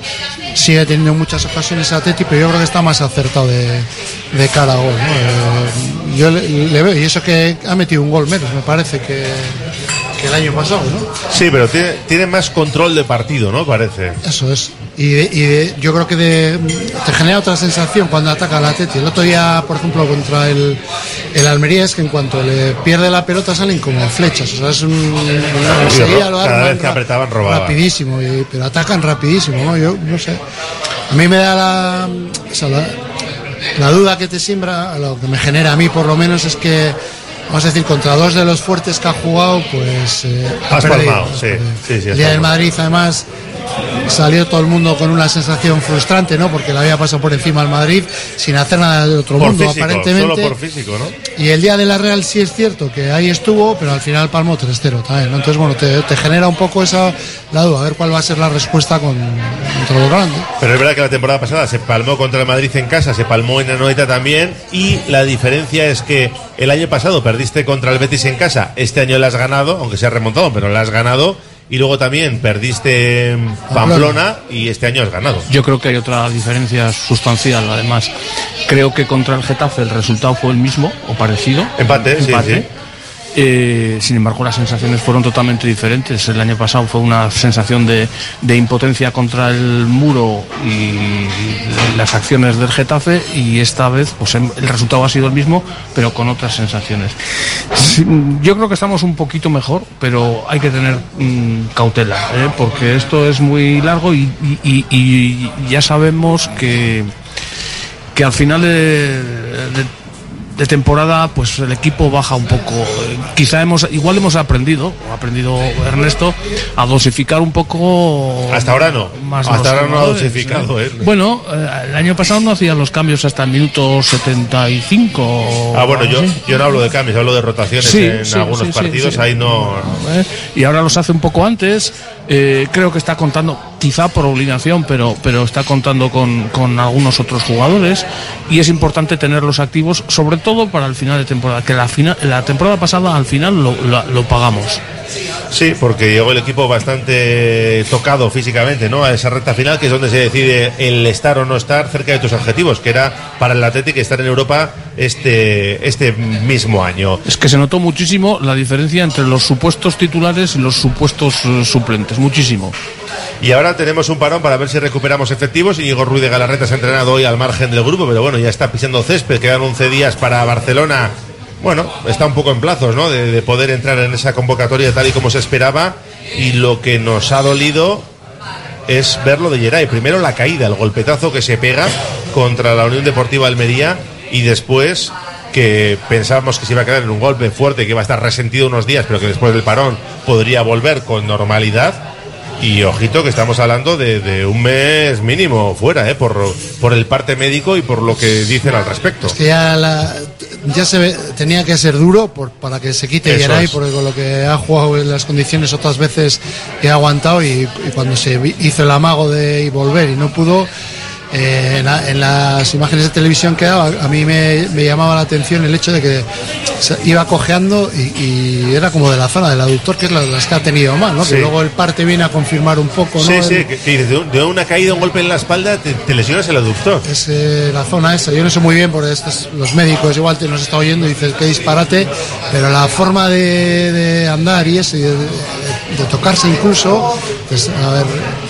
Speaker 19: sigue teniendo muchas ocasiones Atleti, pero yo creo que está más acertado de, de cara a gol. ¿no? Eh, yo le, le veo, y eso que ha metido un gol menos, me parece que, que el año pasado, ¿no?
Speaker 3: Sí, pero tiene, tiene más control de partido, ¿no? Parece.
Speaker 19: Eso es. Y, y de- yo creo que de- te genera otra sensación cuando ataca el Atleti. El otro día, por ejemplo, contra el, el Almería es que en cuanto le pierde la pelota salen como flechas. O sea, es un... enseguida lo
Speaker 3: Cada vez que apretaban, robaban.
Speaker 19: Rapidísimo, y- pero atacan rapidísimo, ¿no? Yo no sé. A mí me da la... o sea, la, la duda que te siembra, lo que me genera a mí por lo menos es que... Vamos a decir, contra dos de los fuertes que ha jugado, pues... eh, ha
Speaker 3: Has
Speaker 19: perdido.
Speaker 3: palmado, sí, sí, sí. has
Speaker 19: El día del. Madrid, además, salió todo el mundo con una sensación frustrante, ¿no? Porque le había pasado por encima al Madrid sin hacer nada de otro
Speaker 3: Por
Speaker 19: mundo,
Speaker 3: físico,
Speaker 19: aparentemente.
Speaker 3: solo por físico, ¿no?
Speaker 19: Y el día de la Real sí es cierto que ahí estuvo, pero al final palmó 3-0 también, ¿no? Entonces, bueno, te, te genera un poco esa la duda, a ver cuál va a ser la respuesta con, contra los grandes.
Speaker 3: Pero es verdad que la temporada pasada se palmó contra el Madrid en casa, se palmó en Anoeta también, y la diferencia es que el año pasado perdiste contra el Betis en casa, este año la has ganado, aunque se ha remontado, pero la has ganado, y luego también perdiste Pamplona y este año has ganado.
Speaker 20: Yo creo que hay otra diferencia sustancial, además. Creo que contra el Getafe el resultado fue el mismo o parecido.
Speaker 3: Empate, sí, sí.
Speaker 20: Eh, sin embargo, las sensaciones fueron totalmente diferentes. El año pasado fue una sensación de, de impotencia contra el muro y las acciones del Getafe y esta vez pues el resultado ha sido el mismo, pero con otras sensaciones. Yo creo que estamos un poquito mejor, pero hay que tener mm, cautela, ¿eh? porque esto es muy largo y ya sabemos que, que al final de, de- de temporada pues el equipo baja un poco quizá hemos igual hemos aprendido ha aprendido Ernesto a dosificar un poco
Speaker 3: Hasta ahora no.
Speaker 20: más
Speaker 3: Hasta ahora no ha dosificado, ¿eh?
Speaker 20: bueno eh, el año pasado no hacía los cambios hasta el minuto 75
Speaker 3: Ah, bueno, yo, yo no hablo de cambios, hablo de rotaciones
Speaker 20: Sí,
Speaker 3: en
Speaker 20: sí,
Speaker 3: algunos
Speaker 20: sí,
Speaker 3: partidos. Ahí no.
Speaker 20: ¿eh? y ahora los hace un poco antes. Eh, creo que está contando, quizá por obligación, pero, pero está contando con, con algunos otros jugadores y es importante tenerlos activos, sobre todo para el final de temporada, que la, fina- la temporada pasada al final lo, lo- lo pagamos.
Speaker 3: Sí, porque llegó el equipo bastante tocado físicamente, ¿no? A esa recta final, que es donde se decide el estar o no estar cerca de tus objetivos, que era para el Atlético estar en Europa este, este mismo año.
Speaker 20: Es que se notó muchísimo la diferencia entre los supuestos titulares y los supuestos eh, suplentes, muchísimo.
Speaker 3: Y ahora tenemos un parón para ver si recuperamos efectivos. Íñigo Ruiz de Galarreta se ha entrenado hoy al margen del grupo, pero bueno, ya está pisando césped. Quedan 11 días para Barcelona. Bueno, está un poco en plazos, ¿no? De, de poder entrar en esa convocatoria tal y como se esperaba. Y lo que nos ha dolido es verlo de Geray. Primero la caída, el golpetazo que se pega contra la Unión Deportiva Almería y después que pensábamos que se iba a quedar en un golpe fuerte, que iba a estar resentido unos días, pero que después del parón podría volver con normalidad. Y ojito que estamos hablando de, de un mes mínimo fuera, ¿eh? por, por el parte médico y por lo que dicen al respecto.
Speaker 19: que ya, la- ya se ve- tenía que ser duro por, para que se quite
Speaker 3: es.
Speaker 19: porque con lo que ha jugado en las condiciones otras veces que ha aguantado y, y cuando se hizo el amago de volver y no pudo, eh, en, la- en las imágenes de televisión que daba, a mí me, me llamaba la atención el hecho de que se iba cojeando y, y era como de la zona del aductor, que es la- las que ha tenido más, ¿no?
Speaker 3: Sí.
Speaker 19: que luego el parte viene a confirmar un poco. ¿no?
Speaker 3: Sí,
Speaker 19: El-
Speaker 3: sí, que, que de, de una caída, un golpe en la espalda, te, te lesionas el aductor.
Speaker 19: es eh, la zona esa. Yo no sé muy bien porque estos- los médicos igual te nos está oyendo y dices qué disparate, pero la forma de, de andar y eso, y de, de- de tocarse incluso, pues a ver,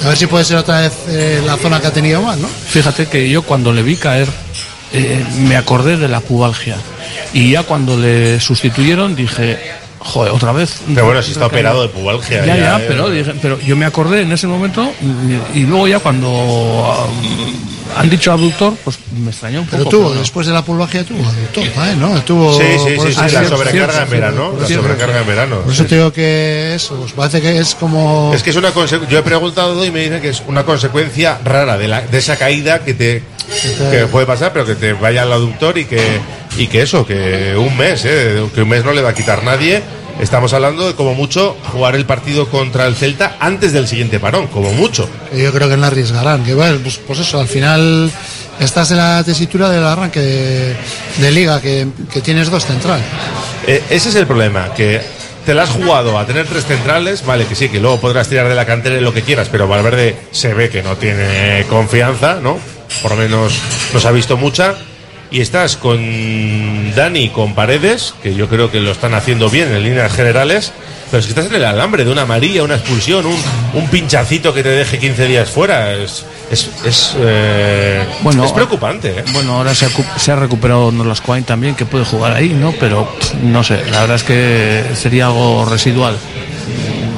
Speaker 19: a ver si puede ser otra vez eh, la zona que ha tenido más, ¿no?
Speaker 20: Fíjate que yo cuando le vi caer eh, me acordé de la pubalgia. Y ya cuando le sustituyeron dije, joder, otra vez.
Speaker 3: Pero bueno, si está operado de pubalgia.
Speaker 20: Ya, ya,
Speaker 3: eh.
Speaker 20: pero, dije- pero yo me acordé en ese momento y, y luego ya cuando um, han dicho abductor, pues me extrañó un
Speaker 19: Pero
Speaker 20: poco.
Speaker 19: tuvo,
Speaker 20: no.
Speaker 19: después de la pulvagia tuvo aductor, ¿eh? ¿no? Estuvo
Speaker 3: Sí, sí, sí, sí, la sobrecarga en verano, la sobrecarga en verano.
Speaker 19: Por eso te digo que eso, pues parece que es como...
Speaker 3: Es que es una conse- yo he preguntado y me dicen que es una consecuencia rara de, la, de esa caída que te que puede pasar, pero que te vaya al aductor y que y que eso, que un mes, ¿eh? que un mes no le va a quitar nadie. Estamos hablando de como mucho jugar el partido contra el Celta antes del siguiente parón, como mucho.
Speaker 19: yo creo que no arriesgarán. Que bueno, pues, pues eso, al final estás en la tesitura del arranque de, de liga, que, que tienes dos centrales.
Speaker 3: Eh, ese es el problema, que te la has jugado a tener tres centrales, vale, que sí, que luego podrás tirar de la cantera y lo que quieras, pero Valverde se ve que no tiene confianza, ¿no? Por lo menos nos ha visto mucha. Y estás con Dani, con Paredes, que yo creo que lo están haciendo bien en líneas generales, pero que estás en el alambre de una amarilla, una expulsión, un, un pinchacito que te deje 15 días fuera. Es, es, es, eh,
Speaker 20: Bueno,
Speaker 3: es preocupante. ¿eh?
Speaker 20: Bueno, ahora se ha, se ha recuperado Nolas Quine también, que puede jugar ahí, ¿no? Pero pff, no sé, la verdad es que sería algo residual.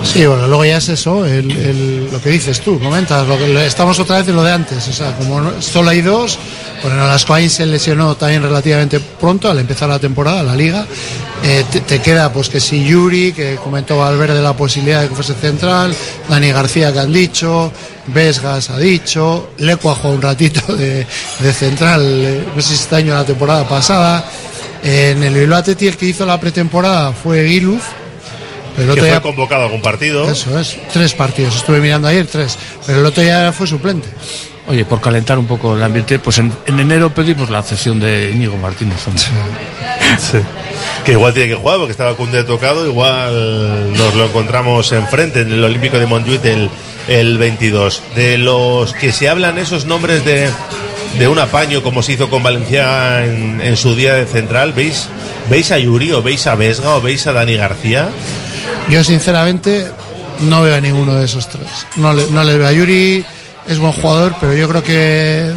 Speaker 19: Sí, bueno, luego ya es eso, lo que dices tú, comentas, lo que, estamos otra vez en lo de antes, o sea, como solo hay dos, bueno, las se lesionó también relativamente pronto al empezar la temporada, la liga, Eh, te, queda pues que si Yuri, que comentó Valverde la posibilidad de que fuese central, Dani García que han dicho, Vesgas ha dicho, Leco ha jugado un ratito de, central, eh, no sé si este año la temporada pasada, en el Bilbao el que hizo la pretemporada fue Giluz, pero el
Speaker 3: que fue convocado a algún partido.
Speaker 19: eso es, tres partidos. Estuve mirando ayer tres, pero el otro ya fue suplente.
Speaker 20: Oye, por calentar un poco el ambiente, pues en, en enero pedimos la cesión de Íñigo Martínez.
Speaker 3: Sí. Que igual tiene que jugar porque estaba Cunde tocado, igual nos lo encontramos enfrente en el Olímpico de Montjuic el, el 22. De los que se hablan esos nombres de, de un apaño como se hizo con Valencia en, en su día de central? ¿Veis, ¿Veis a Yuri o veis a Vesga o veis a Dani García?
Speaker 19: Yo sinceramente no veo a ninguno de esos tres. No le, no le veo a Yuri, es buen jugador, pero yo creo que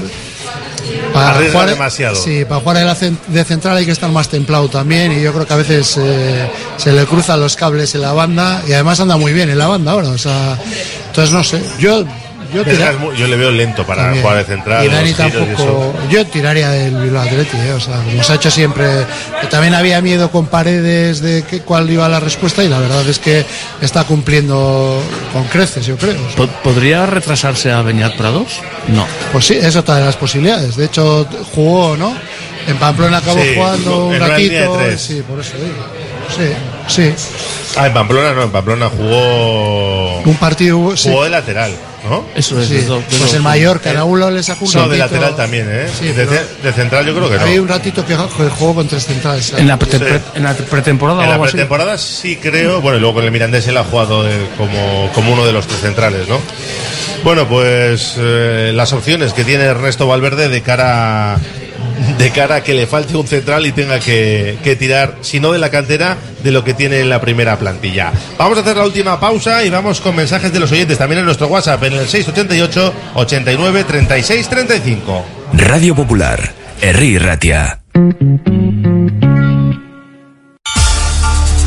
Speaker 3: Arriesga demasiado.
Speaker 19: Sí, para jugar de, la cen- de central hay que estar más templado también y yo creo que a veces eh, se le cruzan los cables en la banda y además anda muy bien en la banda ahora, o sea, entonces no sé, yo yo, tira-
Speaker 3: le veo lento para
Speaker 19: también.
Speaker 3: jugar de central.
Speaker 19: y Dani
Speaker 3: y
Speaker 19: tampoco,
Speaker 3: eso.
Speaker 19: yo tiraría del Bilbao Athletic, eh, o sea, como se ha hecho siempre, que también había miedo con paredes de que, cuál iba la respuesta y la verdad es que está cumpliendo con creces, yo creo.
Speaker 20: Po- ¿Podría retrasarse a Beñat Prados? No.
Speaker 19: Pues sí, es otra de las posibilidades. De hecho, jugó, ¿no? En Pamplona acabó
Speaker 3: Sí,
Speaker 19: jugando un ratito. Sí, por eso digo. Sí, sí.
Speaker 3: Ah, en Pamplona no, en Pamplona jugó.
Speaker 19: Un partido. sí.
Speaker 3: Jugó de lateral, ¿no?
Speaker 20: Eso
Speaker 19: Sí, pues el Mallorca, en Aulo le sacó un
Speaker 3: No, de lateral también, ¿eh?
Speaker 19: Sí,
Speaker 3: de, central yo creo que no.
Speaker 19: Había un ratito que que jugó con tres centrales.
Speaker 20: En la, prete-
Speaker 3: Sí.
Speaker 20: pre- en la pretemporada
Speaker 3: En la pretemporada sí creo, bueno, y luego con el Mirandés él ha jugado eh, como, como uno de los tres centrales, ¿no? Bueno, pues eh, las opciones que tiene Ernesto Valverde de cara de cara a que le falte un central y tenga que, que tirar, si no de la cantera, de lo que tiene en la primera plantilla. Vamos a hacer la última pausa y vamos con mensajes de los oyentes también en nuestro WhatsApp en el 688 89 36 35.
Speaker 4: Radio Popular, Herri Ratia.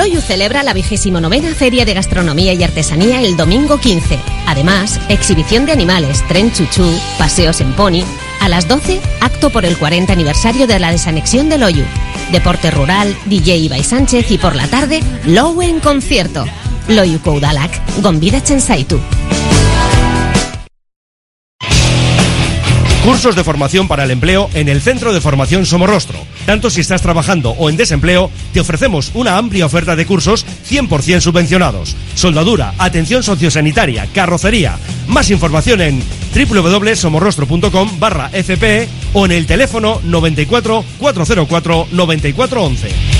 Speaker 26: Loyu celebra la vigésimo novena Feria de Gastronomía y Artesanía el domingo 15. Además, exhibición de animales, tren chuchú, paseos en pony. A las 12, acto por el 40 aniversario de la desanexión de Loyu. Deporte rural, DJ Ibai Sánchez y por la tarde, Lowe en concierto. Loyu Koudalak, Gombida Chensaitu.
Speaker 13: Cursos de formación para el empleo en el Centro de Formación Somorrostro. Tanto si estás trabajando o en desempleo, te ofrecemos una amplia oferta de cursos 100% subvencionados. Soldadura, atención sociosanitaria, carrocería. Más información en www.somorrostro.com barra FPE o en el teléfono 94 404 9411.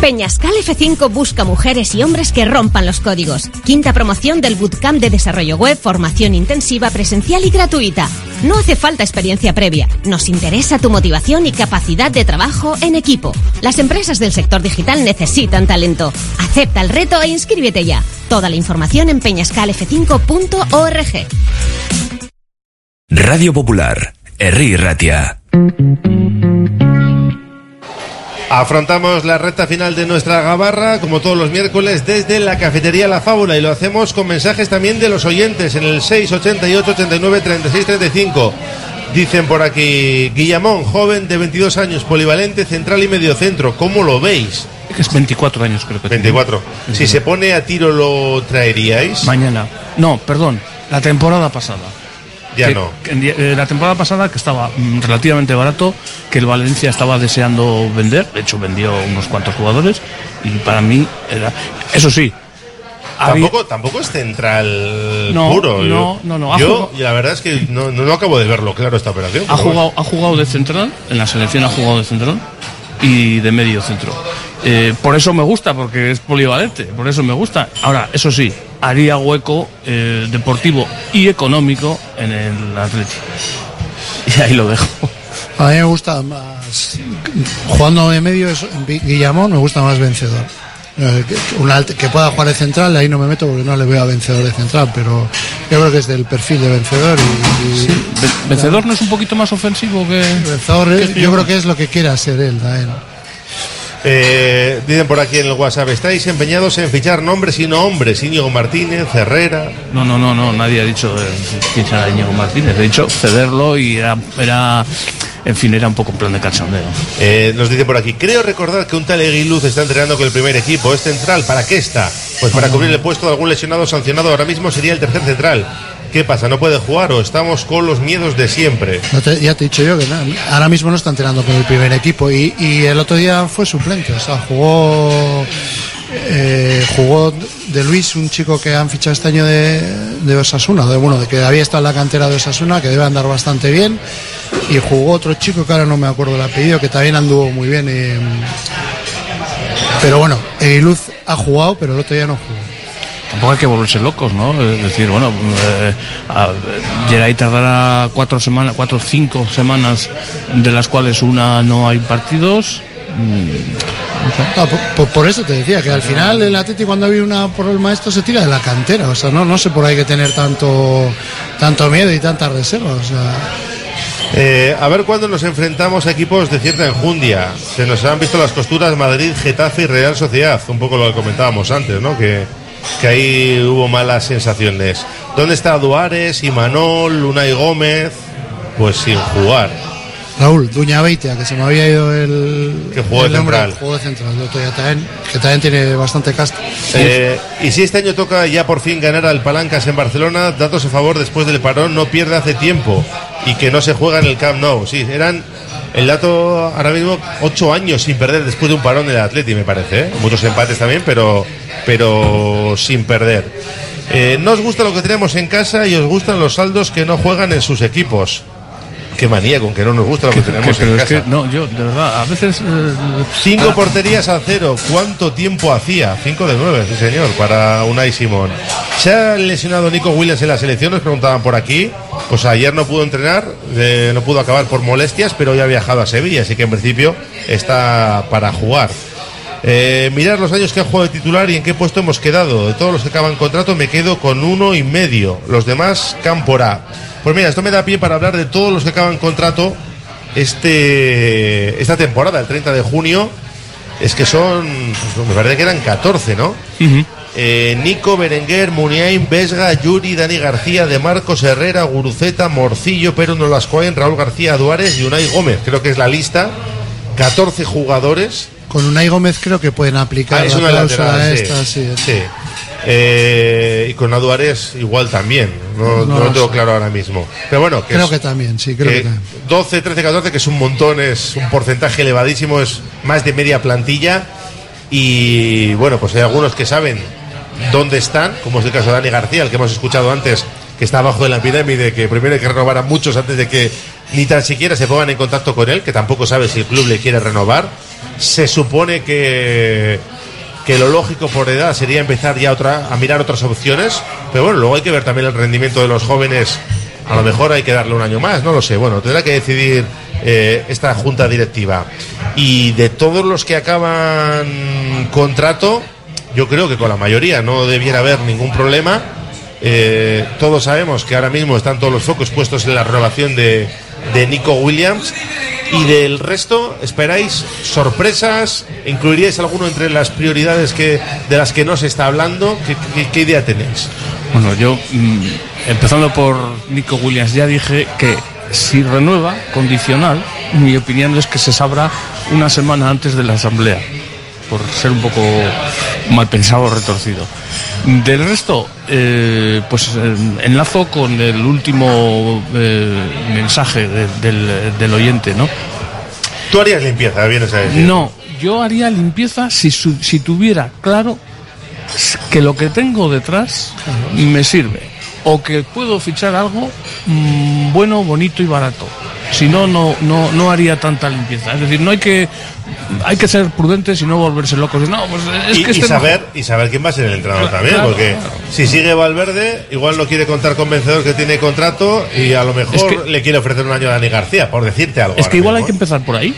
Speaker 26: Peñascal F5 busca mujeres y hombres que rompan los códigos. Quinta promoción del Bootcamp de Desarrollo Web, formación intensiva, presencial y gratuita. No hace falta experiencia previa. Nos interesa tu motivación y capacidad de trabajo en equipo. Las empresas del sector digital necesitan talento. Acepta el reto e inscríbete ya. Toda la información en peñascalf5.org.
Speaker 4: Radio Popular, Herri Ratia.
Speaker 3: Afrontamos la recta final de nuestra gabarra, como todos los miércoles, desde la cafetería La Fábula y lo hacemos con mensajes también de los oyentes en el 688 89 36 35. Dicen por aquí, Guillamón, joven de 22 años, polivalente, central y mediocentro, ¿cómo lo veis?
Speaker 20: Es 24 años creo que tiene.
Speaker 3: 24. Si se pone a tiro, ¿lo traeríais?
Speaker 20: Mañana. No, perdón. La temporada pasada.
Speaker 3: Ya
Speaker 20: Que-
Speaker 3: no.
Speaker 20: que eh, la temporada pasada que estaba mm, relativamente barato, que el Valencia estaba deseando vender, de hecho vendió unos cuantos jugadores y para mí era eso sí,
Speaker 3: Tampoco, tampoco es central
Speaker 20: No,
Speaker 3: puro.
Speaker 20: no, no, no,
Speaker 3: Yo,
Speaker 20: jugado-
Speaker 3: y la verdad es que no, no, acabo de verlo claro esta operación.
Speaker 20: Ha
Speaker 3: bueno.
Speaker 20: jugado, ha jugado de central, en la selección ha jugado de central y de medio centro. Eh, por eso me gusta, porque es polivalente, por eso me gusta. Ahora, eso sí, haría hueco eh, deportivo y económico en el Atlético. Y ahí lo dejo.
Speaker 19: A mí me gusta más, jugando de medio, es, Gui- Guillamón me gusta más vencedor. Eh, que- que pueda jugar de central, ahí no me meto porque no le veo a vencedor de central, pero yo creo que es del perfil de vencedor. Y, y-
Speaker 20: ¿Vencedor no es un poquito más ofensivo que.?
Speaker 19: Vencedor, eh, yo creo que es lo que quiere ser él también.
Speaker 3: Eh, dicen por aquí en el WhatsApp, estáis empeñados en fichar nombres y no hombres. Íñigo Martínez, Herrera.
Speaker 20: No, no, no, no, nadie ha dicho eh, quién será Íñigo Martínez. De hecho, cederlo y era, era, en fin, era un poco un plan de cachondeo.
Speaker 3: Eh, nos dicen por aquí, creo recordar que un tal Eguiluz está entrenando con el primer equipo. ¿Es central? ¿Para qué está? Pues para cubrir el puesto de algún lesionado sancionado. Ahora mismo sería el tercer central. ¿Qué pasa? ¿No puede jugar o estamos con los miedos de siempre?
Speaker 19: Ya te he dicho yo que ahora mismo no está entrenando con el primer equipo y, y el otro día fue suplente, o sea, jugó eh, jugó de Luis, un chico que han fichado este año de, de Osasuna, de, bueno, de que había estado en la cantera de Osasuna, que debe andar bastante bien, y jugó otro chico que ahora no me acuerdo el apellido, que también anduvo muy bien. mm, pero bueno, Eguiluz ha jugado, pero el otro día no jugó.
Speaker 20: Tampoco hay que volverse locos, ¿no? Es decir, bueno, eh, a- Geray tardará cuatro semanas, cuatro o cinco semanas, de las cuales una no hay partidos. Mm,
Speaker 19: Ah, por, eso te decía que al final el Atleti cuando hay una por el maestro se tira de la cantera, o sea, no, no sé por ahí que tener tanto tanto miedo y tantas reservas, o sea,
Speaker 3: Eh, a ver cuándo nos enfrentamos a equipos de cierta enjundia. Se nos han visto las costuras Madrid, Getafe y Real Sociedad. Un poco lo que comentábamos antes, ¿no? Que, que ahí hubo malas sensaciones. ¿Dónde está Duárez, Imanol, Unai Gómez? Pues sin jugar.
Speaker 19: Raúl, Duña Beitia, que se me había ido el,
Speaker 3: Que jugó de
Speaker 19: el
Speaker 3: central.
Speaker 19: de central, día también, que también tiene bastante casta.
Speaker 3: Eh, y si este año toca ya por fin ganar al Palancas en Barcelona, datos a favor después del parón, no pierde hace tiempo y que no se juega en el Camp Nou. Sí, eran el dato ahora mismo ocho años sin perder después de un parón del Atleti, me parece. ¿eh? Muchos empates también, pero, pero sin perder. Eh, no os gusta lo que tenemos en casa y os gustan los saldos que no juegan en sus equipos. Qué manía con que no nos gusta lo que tenemos
Speaker 20: pero
Speaker 3: en
Speaker 20: es
Speaker 3: casa.
Speaker 20: que, no, yo, de verdad, a veces. eh,
Speaker 3: Cinco
Speaker 20: ah,
Speaker 3: porterías a cero. ¿Cuánto tiempo hacía? Cinco de nueve, sí señor, para Unai Simón. ¿Se ha lesionado Nico Williams en la selección? Nos preguntaban por aquí. Pues ayer no pudo entrenar, eh, no pudo acabar por molestias, pero ya ha viajado a Sevilla, así que en principio está para jugar. Eh, mirar los años que ha jugado de titular y en qué puesto hemos quedado. De todos los que acaban contrato me quedo con uno y medio. Los demás, Campora. Pues mira, esto me da pie para hablar de todos los que acaban contrato este, esta temporada, el 30 de junio. Es que son, pues, me parece que eran 14, ¿no? Eh, Nico, Berenguer, Muniain, Vesga, Yuri, Dani García, De Marcos, Herrera, Guruceta, Morcillo, Pero Nolascoen, Raúl García, Duárez y Unai Gómez. Creo que es la lista. 14 jugadores.
Speaker 19: Con Unai Gómez creo que pueden aplicar
Speaker 3: Ah, es
Speaker 19: la
Speaker 3: una
Speaker 19: cláusula
Speaker 3: lateral, sí.
Speaker 19: esta, sí.
Speaker 3: Sí. Eh, y con Aduares igual también. No,
Speaker 19: No
Speaker 3: no lo tengo
Speaker 19: sé.
Speaker 3: claro ahora mismo. Pero bueno, que
Speaker 19: Creo
Speaker 3: es-
Speaker 19: que también, sí, creo que
Speaker 3: que
Speaker 19: también.
Speaker 3: 12, 13, 14, que es un montón, es un porcentaje elevadísimo, es más de media plantilla. Y bueno, pues hay algunos que saben dónde están, como es el caso de Dani García, el que hemos escuchado antes, que está abajo de la pirámide, que primero hay que renovar a muchos antes de que ni tan siquiera se pongan en contacto con él, que tampoco sabe si el club le quiere renovar. Se supone que, que lo lógico por edad sería empezar ya otra, a mirar otras opciones, pero bueno, luego hay que ver también el rendimiento de los jóvenes. A lo mejor hay que darle un año más, no lo sé. Bueno, tendrá que decidir eh, esta junta directiva. Y de todos los que acaban contrato, yo creo que con la mayoría no debiera haber ningún problema. Eh, todos sabemos que ahora mismo están todos los focos puestos en la renovación de, de Nico Williams. Y del resto, ¿esperáis sorpresas? ¿Incluiríais alguno entre las prioridades que, de las que no se está hablando? ¿Qué, idea tenéis?
Speaker 20: Bueno, yo, mm, empezando por Nico Williams, ya dije que si renueva, condicional, mi opinión es que se sabrá una semana antes de la asamblea, por ser un poco mal pensado o retorcido. Del resto, eh, pues eh, enlazo con el último eh, mensaje de- del, del oyente, ¿no?
Speaker 3: Tú harías limpieza, vienes a decir.
Speaker 20: No, yo haría limpieza si, si tuviera claro que lo que tengo detrás me sirve o que puedo fichar algo mm, bueno, bonito y barato. Si no, no, no, no haría tanta limpieza. Es decir, no hay que, hay que ser prudentes y no volverse locos. No, pues es
Speaker 3: y,
Speaker 20: que
Speaker 3: y
Speaker 20: este no-
Speaker 3: saber, y saber quién va a ser el entrenador
Speaker 20: Claro,
Speaker 3: también,
Speaker 20: claro,
Speaker 3: porque si sigue Valverde, igual no quiere contar con vencedor que tiene contrato y a lo mejor
Speaker 20: Es que-
Speaker 3: le quiere ofrecer un año a Dani García, por decirte algo.
Speaker 20: Es que igual hay que empezar por ahí.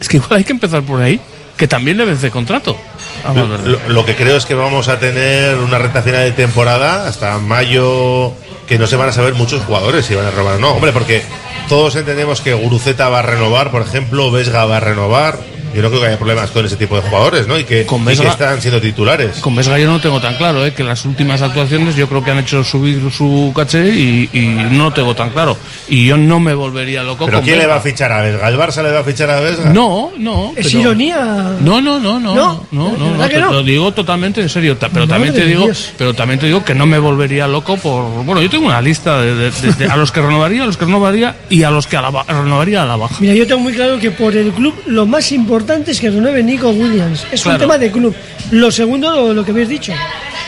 Speaker 20: Es que igual hay que empezar por ahí. Que también le vence contrato. a
Speaker 3: Lo,
Speaker 20: Valverde.
Speaker 3: lo- lo que creo es que vamos a tener una recta final de temporada hasta mayo que no se van a saber muchos jugadores si van a renovar o no. Hombre, porque todos entendemos que Guruceta va a renovar, por ejemplo, Vesga va a renovar. Yo no creo que haya problemas con ese tipo de jugadores, ¿no? Y que,
Speaker 20: Con
Speaker 3: y que están siendo titulares.
Speaker 20: Con Vesga yo no lo tengo tan claro, ¿eh? que las últimas actuaciones yo creo que han hecho subir su caché y, y no lo tengo tan claro. Y yo no me volvería loco
Speaker 3: ¿Pero
Speaker 20: con
Speaker 3: quién le va a fichar a Vesga? ¿El Barça le va a fichar a Vesga?
Speaker 20: No, no.
Speaker 21: Es
Speaker 20: pero-
Speaker 21: ironía.
Speaker 20: No, no, no, no,
Speaker 21: No,
Speaker 20: no, no,
Speaker 21: ¿de
Speaker 20: no, te lo digo totalmente en serio, pero también te digo,
Speaker 21: Dios.
Speaker 20: pero también te digo que no me volvería loco por, bueno, yo tengo una lista de, de- de- de- a los que renovaría, a los que renovaría y a los que a la renovaría a la baja.
Speaker 21: Mira, yo tengo muy claro que por el club lo más importante es que renueve Nico Williams. Es un
Speaker 20: Claro.
Speaker 21: tema de club. Lo segundo, lo, lo que habéis dicho.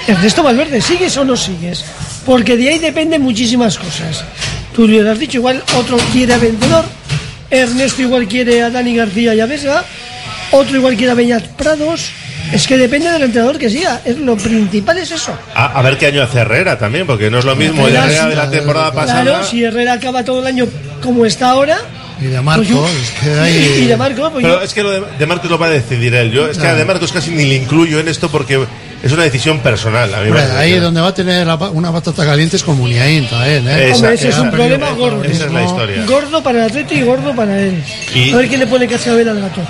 Speaker 21: Ernesto Valverde, ¿sigues o no sigues? Porque de ahí dependen muchísimas cosas. Tú lo has dicho, igual otro quiere a Vencedor, Ernesto igual quiere a Dani García y a Vesga, otro igual quiere a Beñat Prados. Es que depende del entrenador que siga. Es, lo principal es eso.
Speaker 3: A, a ver qué año hace Herrera también, porque no es lo mismo el
Speaker 21: Herrera
Speaker 3: Herrera
Speaker 21: sí.
Speaker 3: de la temporada pasada.
Speaker 21: Claro, si Herrera acaba todo el año como está ahora.
Speaker 19: Y de Marco,
Speaker 21: pues yo-
Speaker 19: es que hay-
Speaker 21: Y de Marco, pues
Speaker 3: Pero
Speaker 21: yo-
Speaker 3: es que lo de, de Marcos lo va a decidir él. Yo, es que
Speaker 19: Claro.
Speaker 3: a de Marcos casi ni le incluyo en esto porque es una decisión personal. A mí
Speaker 19: Hombre, ahí donde va a tener la una patata caliente es con Muniain también, ¿eh?
Speaker 3: Esa-
Speaker 21: Hombre, ese es un problema gordo.
Speaker 3: Esa es la historia.
Speaker 21: Gordo para el Atleti y gordo para él.
Speaker 3: Y-
Speaker 21: A ver quién le pone cascabel al gato.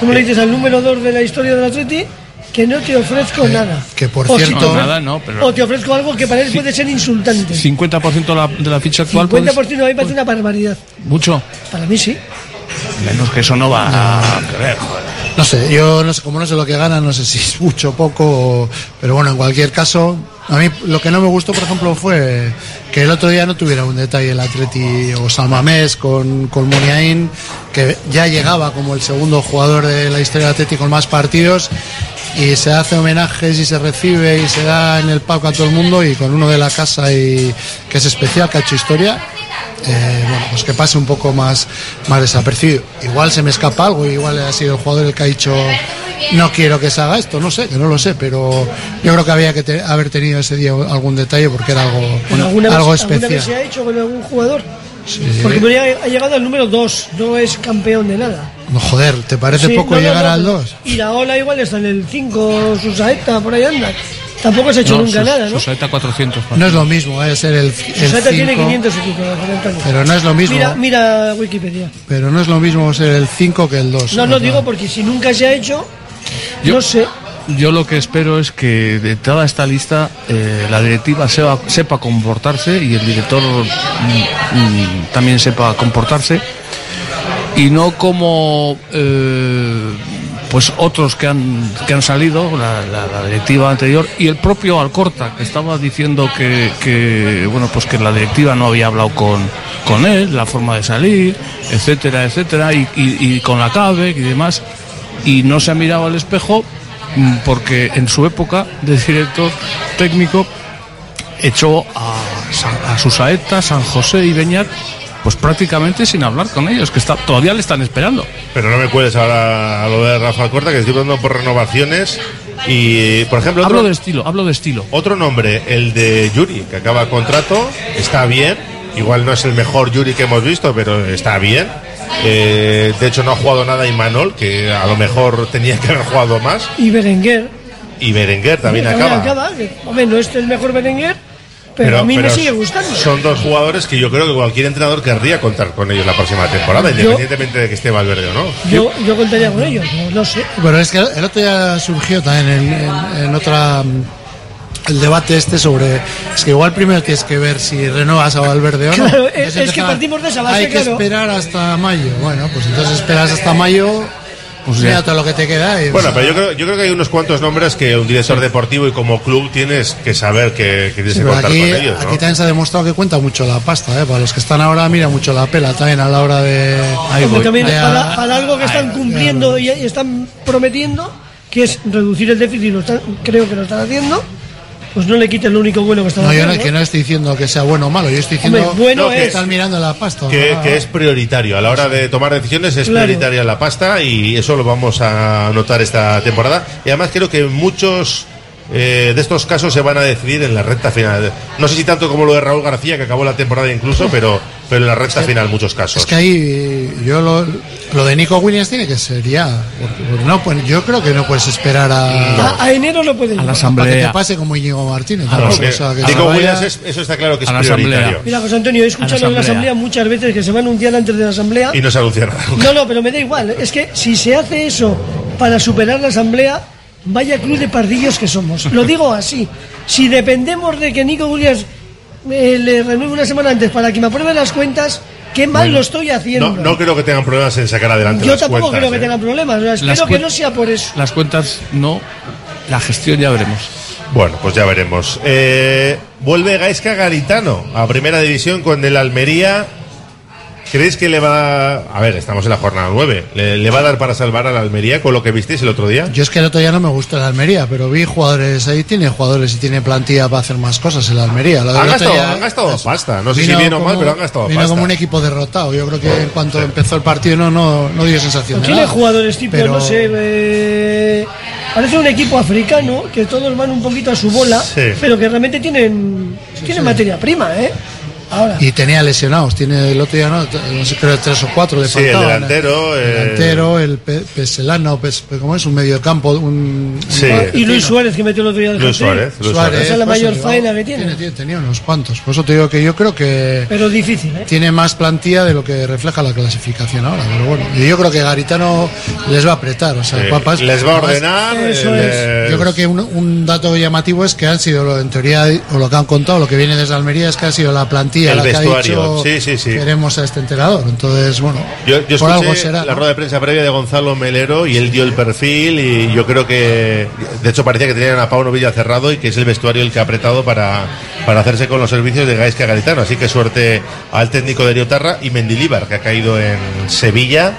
Speaker 21: ¿Cómo le dices al número 2 de la historia del Atleti? Que no te ofrezco nada.
Speaker 19: que por
Speaker 21: O
Speaker 19: cierto-
Speaker 20: No, nada, no, pero-
Speaker 21: O te ofrezco algo que para él puede ser insultante.
Speaker 20: 50% de la, de la ficha actual,
Speaker 21: 50%
Speaker 20: pues,
Speaker 21: a mí me parece una barbaridad.
Speaker 20: mucho.
Speaker 21: Para mí sí.
Speaker 20: Menos que eso no va a creer.
Speaker 19: No sé, yo no sé, como no sé lo que gana, no sé si es mucho o poco, o- pero bueno, en cualquier caso, a mí lo que no me gustó, por ejemplo, fue que el otro día no tuviera un detalle el Atleti o Salmamés con, con Muniain, que ya llegaba como el segundo jugador de la historia del Atleti con más partidos, y se hace homenajes y se recibe y se da en el palco a todo el mundo, y con uno de la casa y que es especial, que ha hecho historia, eh, bueno, pues que pase un poco más, más desapercibido. Igual se me escapa algo, igual ha sido el jugador el que ha dicho no quiero que se haga esto, no sé, que no lo sé, pero yo creo que había que te- haber tenido ese día algún detalle porque era algo,
Speaker 21: Bueno, ¿Alguna,
Speaker 19: algo
Speaker 21: vez, ¿Alguna vez se
Speaker 19: especial.
Speaker 21: ha hecho con algún jugador?
Speaker 19: Sí.
Speaker 21: Porque ha llegado al número 2, no es campeón de nada.
Speaker 19: No, joder, ¿te parece
Speaker 21: Sí,
Speaker 19: poco
Speaker 21: no,
Speaker 19: llegar
Speaker 21: no,
Speaker 19: al
Speaker 21: pero-
Speaker 19: 2?
Speaker 21: Y la ola igual está en el 5, su saeta, por ahí anda. Tampoco se ha hecho
Speaker 20: No,
Speaker 21: nunca
Speaker 20: sus-
Speaker 21: nada, ¿no?
Speaker 20: sus saeta 400.
Speaker 19: No es lo mismo, es ser el, el
Speaker 21: Su saeta tiene
Speaker 19: 5,
Speaker 21: 500 y pico,
Speaker 19: pero no es lo mismo.
Speaker 21: Mira, mira Wikipedia.
Speaker 19: pero no es lo mismo ser el 5 que el 2.
Speaker 21: No, no digo porque si nunca se ha hecho,
Speaker 20: Yo-
Speaker 21: no sé.
Speaker 20: Yo lo que espero es que de toda esta lista eh, la directiva sepa, sepa comportarse y el director mm, mm, también sepa comportarse y no como eh, pues otros que han que han salido la, directiva anterior y el propio Alcorta que estaba diciendo que, bueno pues que la directiva no había hablado con con él la forma de salir etcétera etcétera y, con la CABE y demás y no se ha mirado al espejo mm, porque en su época de director técnico echó a, a Susaeta, San José y Beñat pues prácticamente sin hablar con ellos, que está, todavía le están esperando.
Speaker 3: Pero no me cueles ahora a lo de Rafael Corta, que estoy hablando por renovaciones. Y, por ejemplo,
Speaker 20: Hablo de estilo, hablo de estilo.
Speaker 3: otro nombre, el de Yuri, que acaba contrato, está bien. Igual no es el mejor Yuri que hemos visto, pero está bien. Eh, de hecho, no ha jugado nada Imanol, que a lo mejor tenía que haber jugado más.
Speaker 21: Y Berenguer.
Speaker 3: Y Berenguer también acaba.
Speaker 21: que, hombre, no es el mejor Berenguer, pero, a mí me
Speaker 3: pero
Speaker 21: sigue gustando.
Speaker 3: Son dos jugadores que yo creo que cualquier entrenador querría contar con ellos la próxima temporada,
Speaker 21: Yo-
Speaker 3: independientemente de que esté Valverde o no.
Speaker 21: Yo, yo contaría con ellos, no, no sé.
Speaker 19: Pero es que el otro día surgió también en, en- en otra. mm, El debate este sobre. Es que igual primero tienes que ver si renovas a Valverde o no.
Speaker 21: Claro, es, es que partimos de esa base,
Speaker 19: Hay que
Speaker 21: claro.
Speaker 19: esperar hasta mayo. Bueno, pues entonces esperas hasta mayo.
Speaker 20: Pues
Speaker 19: mira
Speaker 20: ya.
Speaker 19: todo lo que te queda. y-
Speaker 3: Bueno, pero yo creo, yo creo que hay unos cuantos nombres que un director deportivo y como club tienes que saber que, que tienes
Speaker 19: Sí,
Speaker 3: que contar
Speaker 19: aquí,
Speaker 3: con ellos, ¿no?
Speaker 19: aquí también se ha demostrado que cuenta mucho la pasta, ¿eh? Para los que están ahora, mira mucho la pela también a la hora de.
Speaker 21: Hombre, también para, para algo que están
Speaker 19: Ahí,
Speaker 21: cumpliendo y, y están prometiendo, que es reducir el déficit, lo están- creo que lo están haciendo, pues no le quiten lo único bueno que están
Speaker 19: No, yo
Speaker 21: haciendo.
Speaker 19: no, que no estoy diciendo que sea bueno o malo, yo estoy diciendo
Speaker 21: Hombre, bueno
Speaker 19: que
Speaker 21: es.
Speaker 19: están mirando la pasta.
Speaker 3: Que,
Speaker 19: ¿no?
Speaker 3: que es prioritario. A la hora de tomar decisiones es
Speaker 21: Claro.
Speaker 3: prioritaria la pasta y eso lo vamos a notar esta temporada. Y además creo que muchos eh, de estos casos se van a decidir en la recta final. No sé si tanto como lo de Raúl García, que acabó la temporada incluso, pero, pero en la recta final muchos casos.
Speaker 19: Es que ahí eh, yo lo, lo de Nico Williams tiene que ser ya. Porque, porque no, pues, yo creo que no puedes esperar a,
Speaker 21: A, a enero no puede llegar.
Speaker 19: para que te pase como Íñigo Martínez.
Speaker 3: Ah,
Speaker 19: tampoco,
Speaker 3: porque
Speaker 19: o sea, que
Speaker 3: Nico
Speaker 19: vaya-
Speaker 3: Williams es- eso está claro que es
Speaker 20: A la
Speaker 3: prioritario.
Speaker 20: asamblea.
Speaker 21: Mira, José Antonio, he escuchado en la
Speaker 20: asamblea.
Speaker 21: asamblea muchas veces que se van un día antes de la asamblea.
Speaker 3: Y no se anuncia nada.
Speaker 21: No, no, pero me da igual. Es que si se hace eso para superar la asamblea, vaya cruz de pardillos que somos. Lo digo así. Si dependemos de que Nico Williams eh, le renueve una semana antes para que me apruebe las cuentas, qué mal lo estoy haciendo.
Speaker 3: No, no creo que tengan problemas en sacar adelante
Speaker 21: Yo
Speaker 3: las
Speaker 21: tampoco
Speaker 3: cuentas.
Speaker 21: creo que
Speaker 3: ¿eh?
Speaker 21: tengan problemas. o sea,
Speaker 20: Las
Speaker 21: espero que no sea por eso.
Speaker 20: Las cuentas no, la gestión ya veremos.
Speaker 3: Bueno, pues ya veremos. Eh, vuelve Gaisca Garitano a primera división con el Almería. ¿Creéis que le va a... A ver, estamos en la jornada 9. ¿Le, le va a dar para salvar a la Almería con lo que visteis el otro día?
Speaker 19: Yo es que el otro día no me gustó el Almería, pero vi jugadores ahí, tiene jugadores y tiene plantilla para hacer más cosas el Almería. Lo
Speaker 3: Han gastado,
Speaker 19: día-
Speaker 3: han gastado pasta. No sé si bien o mal, pero han gastado
Speaker 19: Vino
Speaker 3: pasta.
Speaker 19: como un equipo derrotado. Yo creo que en cuanto empezó el partido no, no, no dio sensación de
Speaker 21: Tiene
Speaker 19: nada.
Speaker 21: jugadores tipo,
Speaker 19: Pero-
Speaker 21: no sé, eh, parece un equipo africano que todos van un poquito a su bola,
Speaker 19: Sí.
Speaker 21: pero que realmente tienen, tienen materia prima, ¿eh? Ahora.
Speaker 19: Y tenía lesionados, tiene el otro día, no, no sé, creo tres o cuatro le
Speaker 3: Sí, el
Speaker 19: faltaban.
Speaker 3: delantero,
Speaker 19: El
Speaker 3: eh,
Speaker 19: delantero, el Pe- Peselano, Pes- ¿cómo es? Un medio de campo, un...
Speaker 3: Sí.
Speaker 19: un-
Speaker 21: Y Luis Suárez que metió el otro día el
Speaker 3: Luis. Suárez, Luis
Speaker 19: Suárez,
Speaker 21: Esa es la
Speaker 19: por eso
Speaker 21: mayor faena que tiene.
Speaker 19: tiene, tenía unos cuantos. Por eso te digo que yo creo que
Speaker 21: Pero difícil, ¿eh?
Speaker 19: tiene más plantilla de lo que refleja la clasificación ahora. Pero bueno, y yo creo que Garitano les va a apretar. O sea,
Speaker 3: Sí,
Speaker 19: papas-
Speaker 3: les va a ordenar.
Speaker 21: Eso
Speaker 3: eh,
Speaker 19: Yo creo que un, un dato llamativo es que han sido, lo- en teoría, o lo que han contado, lo que viene desde Almería es que ha sido la plantilla
Speaker 3: El
Speaker 19: la que
Speaker 3: vestuario,
Speaker 19: ha dicho
Speaker 3: sí, sí, sí.
Speaker 19: queremos a este entrenador. Entonces, bueno,
Speaker 3: Yo, yo
Speaker 19: por algo será.
Speaker 3: la
Speaker 19: ¿no?
Speaker 3: rueda de prensa previa de Gonzalo Melero y él dio el perfil y yo creo que, de hecho parecía que tenían a Pauno Villa cerrado y que es el vestuario el que ha apretado para, para hacerse con los servicios de Gaisca Garitano. Así que suerte al técnico de Riotarra y Mendilíbar, que ha caído en Sevilla.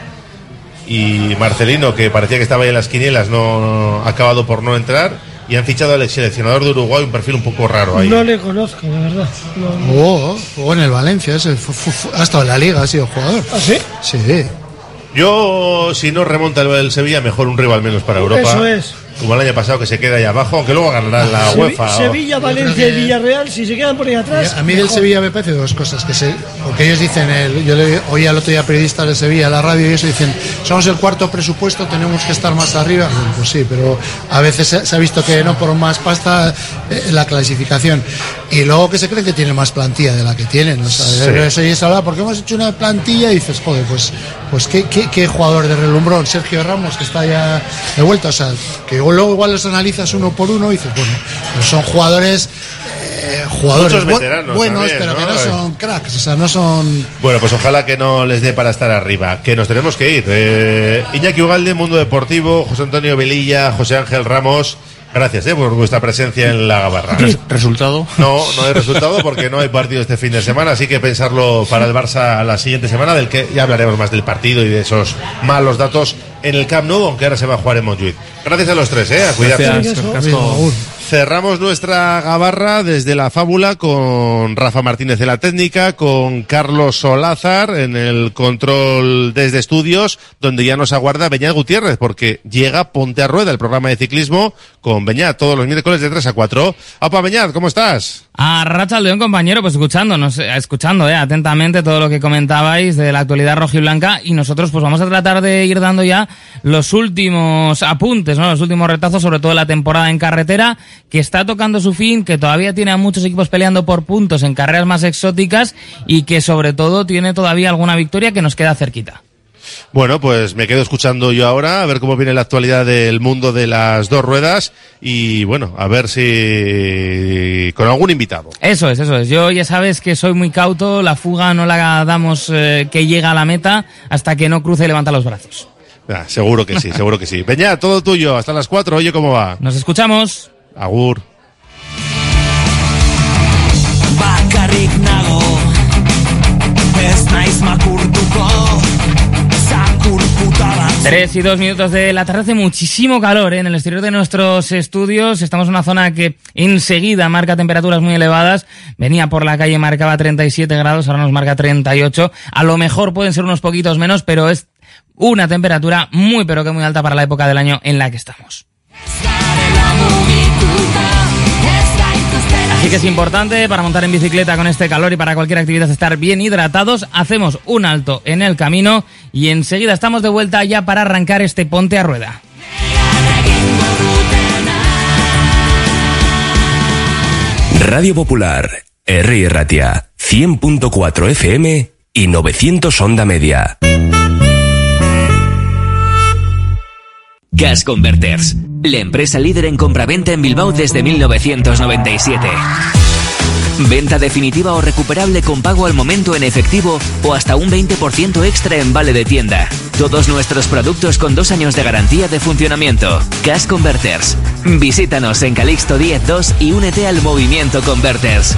Speaker 3: Y Marcelino, que parecía que estaba ahí en las quinielas, no, no- ha acabado por no entrar. Y han fichado al seleccionador de Uruguay, un perfil un poco raro ahí.
Speaker 21: No le conozco, de verdad. No.
Speaker 19: Jugó, jugó en el Valencia, ese, fu- fu- fu- ha estado en la liga, ha sido jugador.
Speaker 21: ¿Ah, sí?
Speaker 19: Sí.
Speaker 3: Yo, si no remonta el del Sevilla, mejor un rival menos para Europa.
Speaker 21: Eso es.
Speaker 3: Como el año pasado que se queda ahí abajo, aunque luego ganará la
Speaker 21: Sevi-
Speaker 3: UEFA. ¿o?
Speaker 21: Sevilla, Valencia y Villarreal, si se quedan por ahí atrás.
Speaker 19: A mí del
Speaker 21: mejor.
Speaker 19: Sevilla me parece dos cosas. que se, Porque ellos dicen, el, yo le oí al otro día periodistas de Sevilla, a la radio, y ellos dicen, somos el cuarto presupuesto, tenemos que estar más arriba. Bueno, pues sí, pero a veces se, se ha visto que no por más pasta eh, la clasificación. Y luego que se creen que tienen más plantilla de la que tienen. O sea,
Speaker 3: Sí.
Speaker 19: eso y es porque hemos hecho una plantilla y dices, joder, pues, pues ¿qué, qué, qué jugador de relumbrón, Sergio Ramos, que está ya de vuelta. O sea, que luego igual los analizas uno por uno y dices, bueno, pues son jugadores eh, jugadores bu- buenos,
Speaker 3: también,
Speaker 19: pero que
Speaker 3: ¿no?
Speaker 19: no son cracks, o sea, no son.
Speaker 3: Bueno, pues ojalá que no les dé para estar arriba, que nos tenemos que ir. Eh, Iñaki Ugalde, Mundo Deportivo, José Antonio Velilla, José Ángel Ramos. Gracias eh, por vuestra presencia en la Gabarra.
Speaker 20: ¿Resultado?
Speaker 3: No, no hay resultado porque no hay partido este fin de semana, así que pensarlo para el Barça la siguiente semana, del que ya hablaremos más del partido y de esos malos datos en el Camp Nou, aunque ahora se va a jugar en Montjuic. Gracias a los tres, ¿eh? A cuidarse.
Speaker 20: Gracias.
Speaker 3: Cerramos nuestra gabarra desde la fábula con Rafa Martínez de la técnica, con Carlos Solázar en el control desde estudios, donde ya nos aguarda Beñat Gutiérrez, porque llega Ponte a Rueda, el programa de ciclismo, con Beñat todos los miércoles de 3 a 4. Apa Beñat, ¿cómo estás?
Speaker 27: A Racha León, compañero, pues escuchándonos, escuchando eh, atentamente todo lo que comentabais de la actualidad rojiblanca y nosotros pues vamos a tratar de ir dando ya los últimos apuntes, ¿no? los últimos retazos sobre todo la temporada en carretera que está tocando su fin, que todavía tiene a muchos equipos peleando por puntos en carreras más exóticas y que sobre todo tiene todavía alguna victoria que nos queda cerquita.
Speaker 3: Bueno, pues me quedo escuchando yo ahora, a ver cómo viene la actualidad del mundo de las dos ruedas y bueno, a ver si con algún invitado.
Speaker 27: Eso es, eso es. Yo ya sabes que soy muy cauto, la fuga no la damos eh, que llega a la meta hasta que no cruce y levanta los brazos.
Speaker 3: Ah, seguro que sí, seguro que sí. Peña, todo tuyo, hasta las 4, oye cómo va.
Speaker 27: Nos escuchamos.
Speaker 3: Agur.
Speaker 28: bakarrik nago Ez naiz makurtuko Zakur puta bat
Speaker 27: Tres y dos minutos de la tarde hace muchísimo calor ¿eh? en el exterior de nuestros estudios. Estamos en una zona que enseguida marca temperaturas muy elevadas. Venía por la calle, marcaba 37 grados, ahora nos marca 38. A lo mejor pueden ser unos poquitos menos, pero es una temperatura muy pero que muy alta para la época del año en la que estamos. Así que es importante para montar en bicicleta con este calor y para cualquier actividad estar bien hidratados. Hacemos un alto en el camino y enseguida estamos de vuelta ya para arrancar este ponte a rueda.
Speaker 4: Radio Popular, R. Ratia, 100.4 FM y 900 Onda Media.
Speaker 23: Gas Converters, la empresa líder en compraventa en Bilbao desde 1997. Venta definitiva o recuperable con pago al momento en efectivo o hasta un 20% extra en vale de tienda. Todos nuestros productos con dos años de garantía de funcionamiento. Gas Converters. Visítanos en Calixto 102 y únete al movimiento Converters.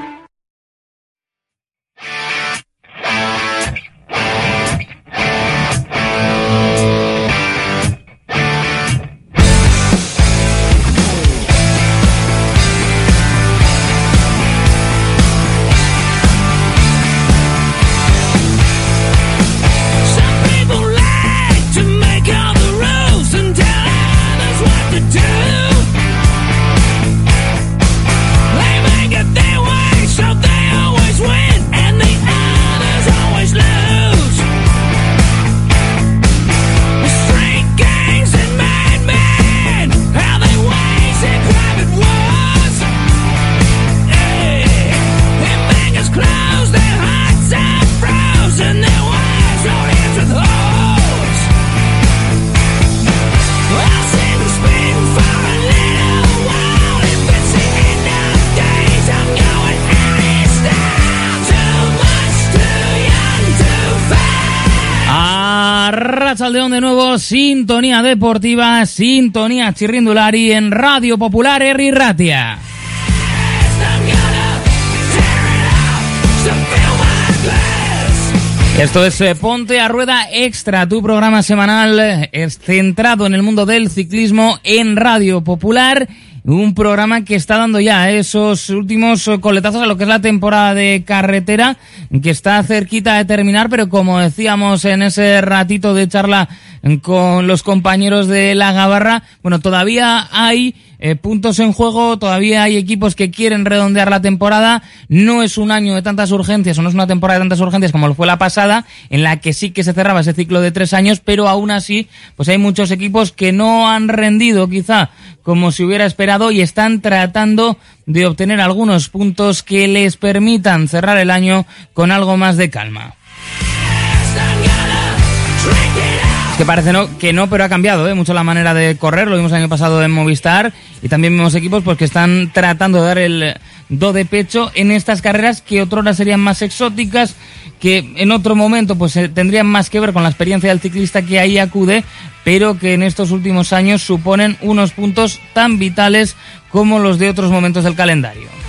Speaker 28: A
Speaker 27: Rachaldeón de nuevo, sintonía deportiva, sintonía chirrindulari en Radio Popular Herri Ratia. Esto es eh, Ponte a Rueda Extra, tu programa semanal eh, es centrado en el mundo del ciclismo en Radio Popular. Un programa que está dando ya esos últimos coletazos a lo que es la temporada de carretera, que está cerquita de terminar, pero como decíamos en ese ratito de charla con los compañeros de la Gabarra, bueno, todavía hay eh, puntos en juego, todavía hay equipos que quieren redondear la temporada, no es un año de tantas urgencias o no es una temporada de tantas urgencias como lo fue la pasada, en la que sí que se cerraba ese ciclo de tres años, pero aún así, pues hay muchos equipos que no han rendido quizá como se hubiera esperado y están tratando de obtener algunos puntos que les permitan cerrar el año con algo más de calma. Que parece no, que no, pero ha cambiado ¿eh? mucho la manera de correr. Lo vimos el año pasado en Movistar y también vemos equipos pues, que están tratando de dar el do de pecho en estas carreras que otrora serían más exóticas, que en otro momento pues eh, tendrían más que ver con la experiencia del ciclista que ahí acude, pero que en estos últimos años suponen unos puntos tan vitales como los de otros momentos del calendario.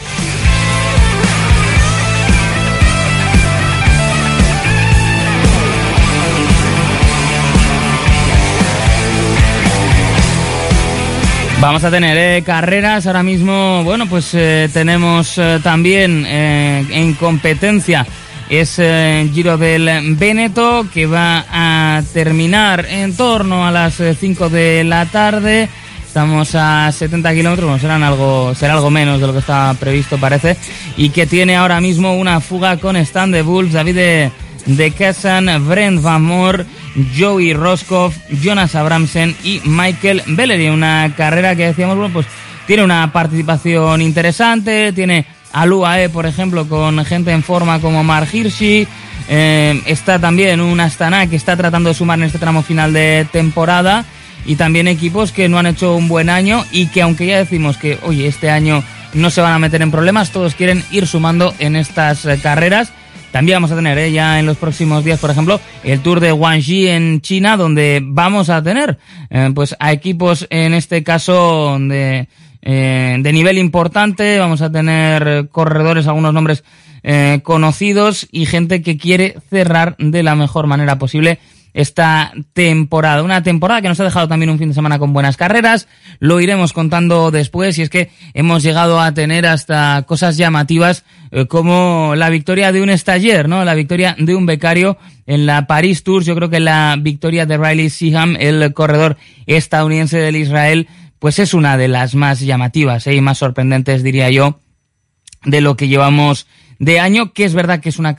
Speaker 27: Vamos a tener eh, carreras ahora mismo. Bueno, pues eh, tenemos eh, también en competencia es Giro del Véneto que va a terminar en torno a las 5 de la tarde. Estamos a 70 kilómetros, bueno, serán algo, será algo menos de lo que estaba previsto, parece. Y que tiene ahora mismo una fuga con Stan de Wolves, David de Kazan, Brent Van Moor, Joey Roscoff, Jonas Abramsen y Michael Bellery. Una carrera que decíamos, bueno, pues tiene una participación interesante, tiene al UAE, por ejemplo, con gente en forma como Mark Hirschi. eh, está también un Astana que está tratando de sumar en este tramo final de temporada. Y también equipos que no han hecho un buen año y que aunque ya decimos que, oye, este año no se van a meter en problemas, todos quieren ir sumando en estas eh, carreras. También vamos a tener eh, ya en los próximos días, por ejemplo, el Tour de Guangxi en China, donde vamos a tener eh, pues a equipos, en este caso, de, eh, de nivel importante. Vamos a tener corredores, algunos nombres eh, conocidos y gente que quiere cerrar de la mejor manera posible esta temporada. Una temporada que nos ha dejado también un fin de semana con buenas carreras. Lo iremos contando después y es que hemos llegado a tener hasta cosas llamativas eh, como la victoria de un stagiaire, ¿no? La victoria de un becario en la Paris Tours. Yo creo que la victoria de Riley Seaham, el corredor estadounidense del Israel, pues es una de las más llamativas ¿eh? y más sorprendentes, diría yo, de lo que llevamos de año, que es verdad que es una